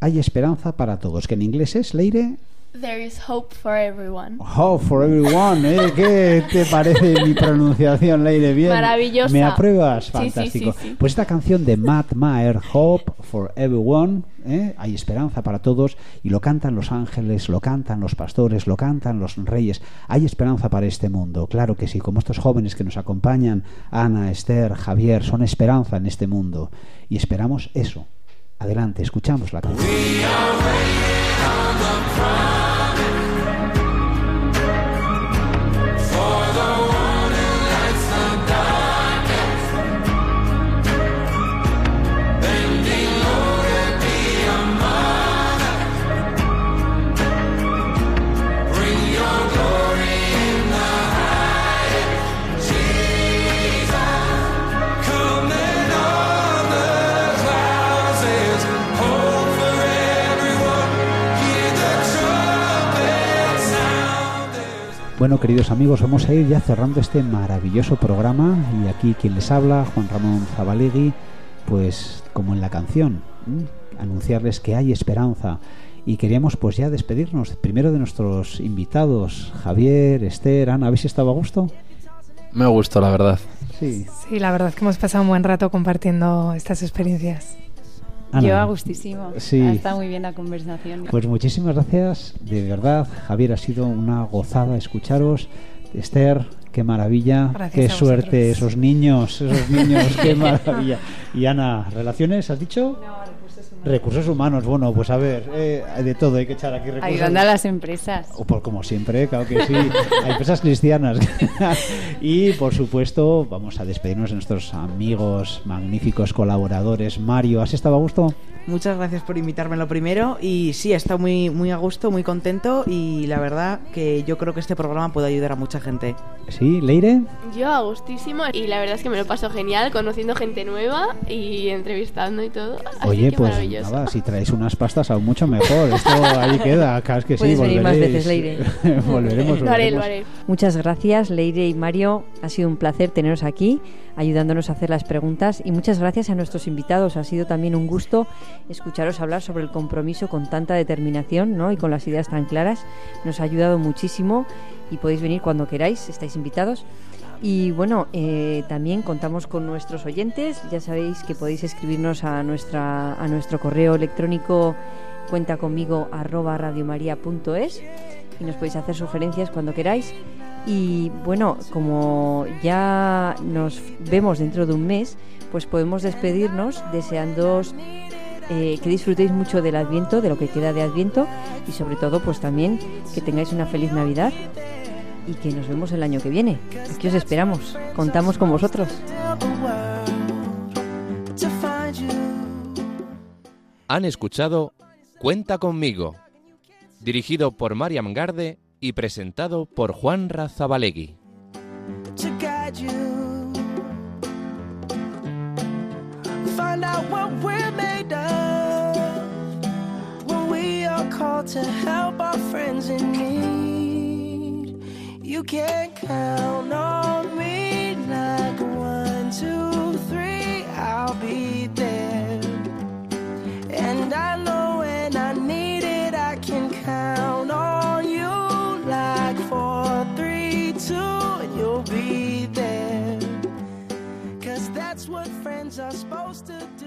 hay esperanza para todos, que en inglés es, Leire, There is hope for everyone. Hope for everyone, ¿eh? ¿Qué te parece mi pronunciación, Leire? Bien. Maravillosa. ¿Me apruebas? Sí, sí, sí, Fantástico. sí. Pues esta canción de Matt Maher, Hope for Everyone, ¿eh? hay esperanza para todos, y lo cantan los ángeles, lo cantan los pastores, lo cantan los reyes. Hay esperanza para este mundo, claro que sí, como estos jóvenes que nos acompañan, Ana, Esther, Javier, son esperanza en este mundo. Y esperamos eso. Adelante, escuchamos la canción. Bueno, queridos amigos, vamos a ir ya cerrando este maravilloso programa y aquí quien les habla, Juan Ramón Zabalegui, pues como en la canción, anunciarles que hay esperanza y queríamos pues ya despedirnos primero de nuestros invitados, Javier, Esther, Ana, ¿habéis estado a gusto? Me gustó, la verdad. Sí. Sí, la verdad es que hemos pasado un buen rato compartiendo estas experiencias. Ana. Yo a gustísimo. Sí. Ha estado muy bien la conversación. Pues muchísimas gracias, de verdad, Javier, ha sido una gozada escucharos. Esther, qué maravilla, Gracias qué a suerte, esos niños, esos niños, qué maravilla. Y Ana, ¿relaciones has dicho? Recursos humanos, bueno, pues a ver, eh, de todo, hay que echar aquí recursos. Ayudando a las empresas. O por como siempre, claro que sí. Hay empresas cristianas. <laughs> y por supuesto, vamos a despedirnos de nuestros amigos, magníficos colaboradores. Mario, ¿has estado a gusto? Muchas gracias por invitarme lo primero y sí, he estado muy, muy a gusto, muy contento y la verdad que yo creo que este programa puede ayudar a mucha gente. Sí, Leire. Yo a gustísimo y la verdad es que me lo paso genial conociendo gente nueva y entrevistando y todo. Así Oye, que pues nada, si traéis unas pastas aún mucho mejor. Esto ahí queda, <laughs> es que sí, Puedes venir más volveréis. veces, Leire. <laughs> volveremos, Lo haré, volveremos. lo haré. Muchas gracias, Leire y Mario. Ha sido un placer teneros aquí, ayudándonos a hacer las preguntas. Y muchas gracias a nuestros invitados. Ha sido también un gusto escucharos hablar sobre el compromiso con tanta determinación ¿no? y con las ideas tan claras. Nos ha ayudado muchísimo y podéis venir cuando queráis, estáis invitados. Y bueno, eh, también contamos con nuestros oyentes. Ya sabéis que podéis escribirnos a, nuestra, a nuestro correo electrónico cuenta conmigo radiomaria.es y nos podéis hacer sugerencias cuando queráis. Y bueno, como ya nos vemos dentro de un mes, pues podemos despedirnos deseándoos eh, que disfrutéis mucho del Adviento, de lo que queda de Adviento y sobre todo pues también que tengáis una feliz Navidad y que nos vemos el año que viene. Aquí os esperamos, contamos con vosotros. Han escuchado Cuenta conmigo, dirigido por Mariam Garde y presentado por Juan Razabalegui. find out what we're made of when we are called to help our friends in need. You can count on me like one, two, three, I'll be there. And I know. friends are supposed to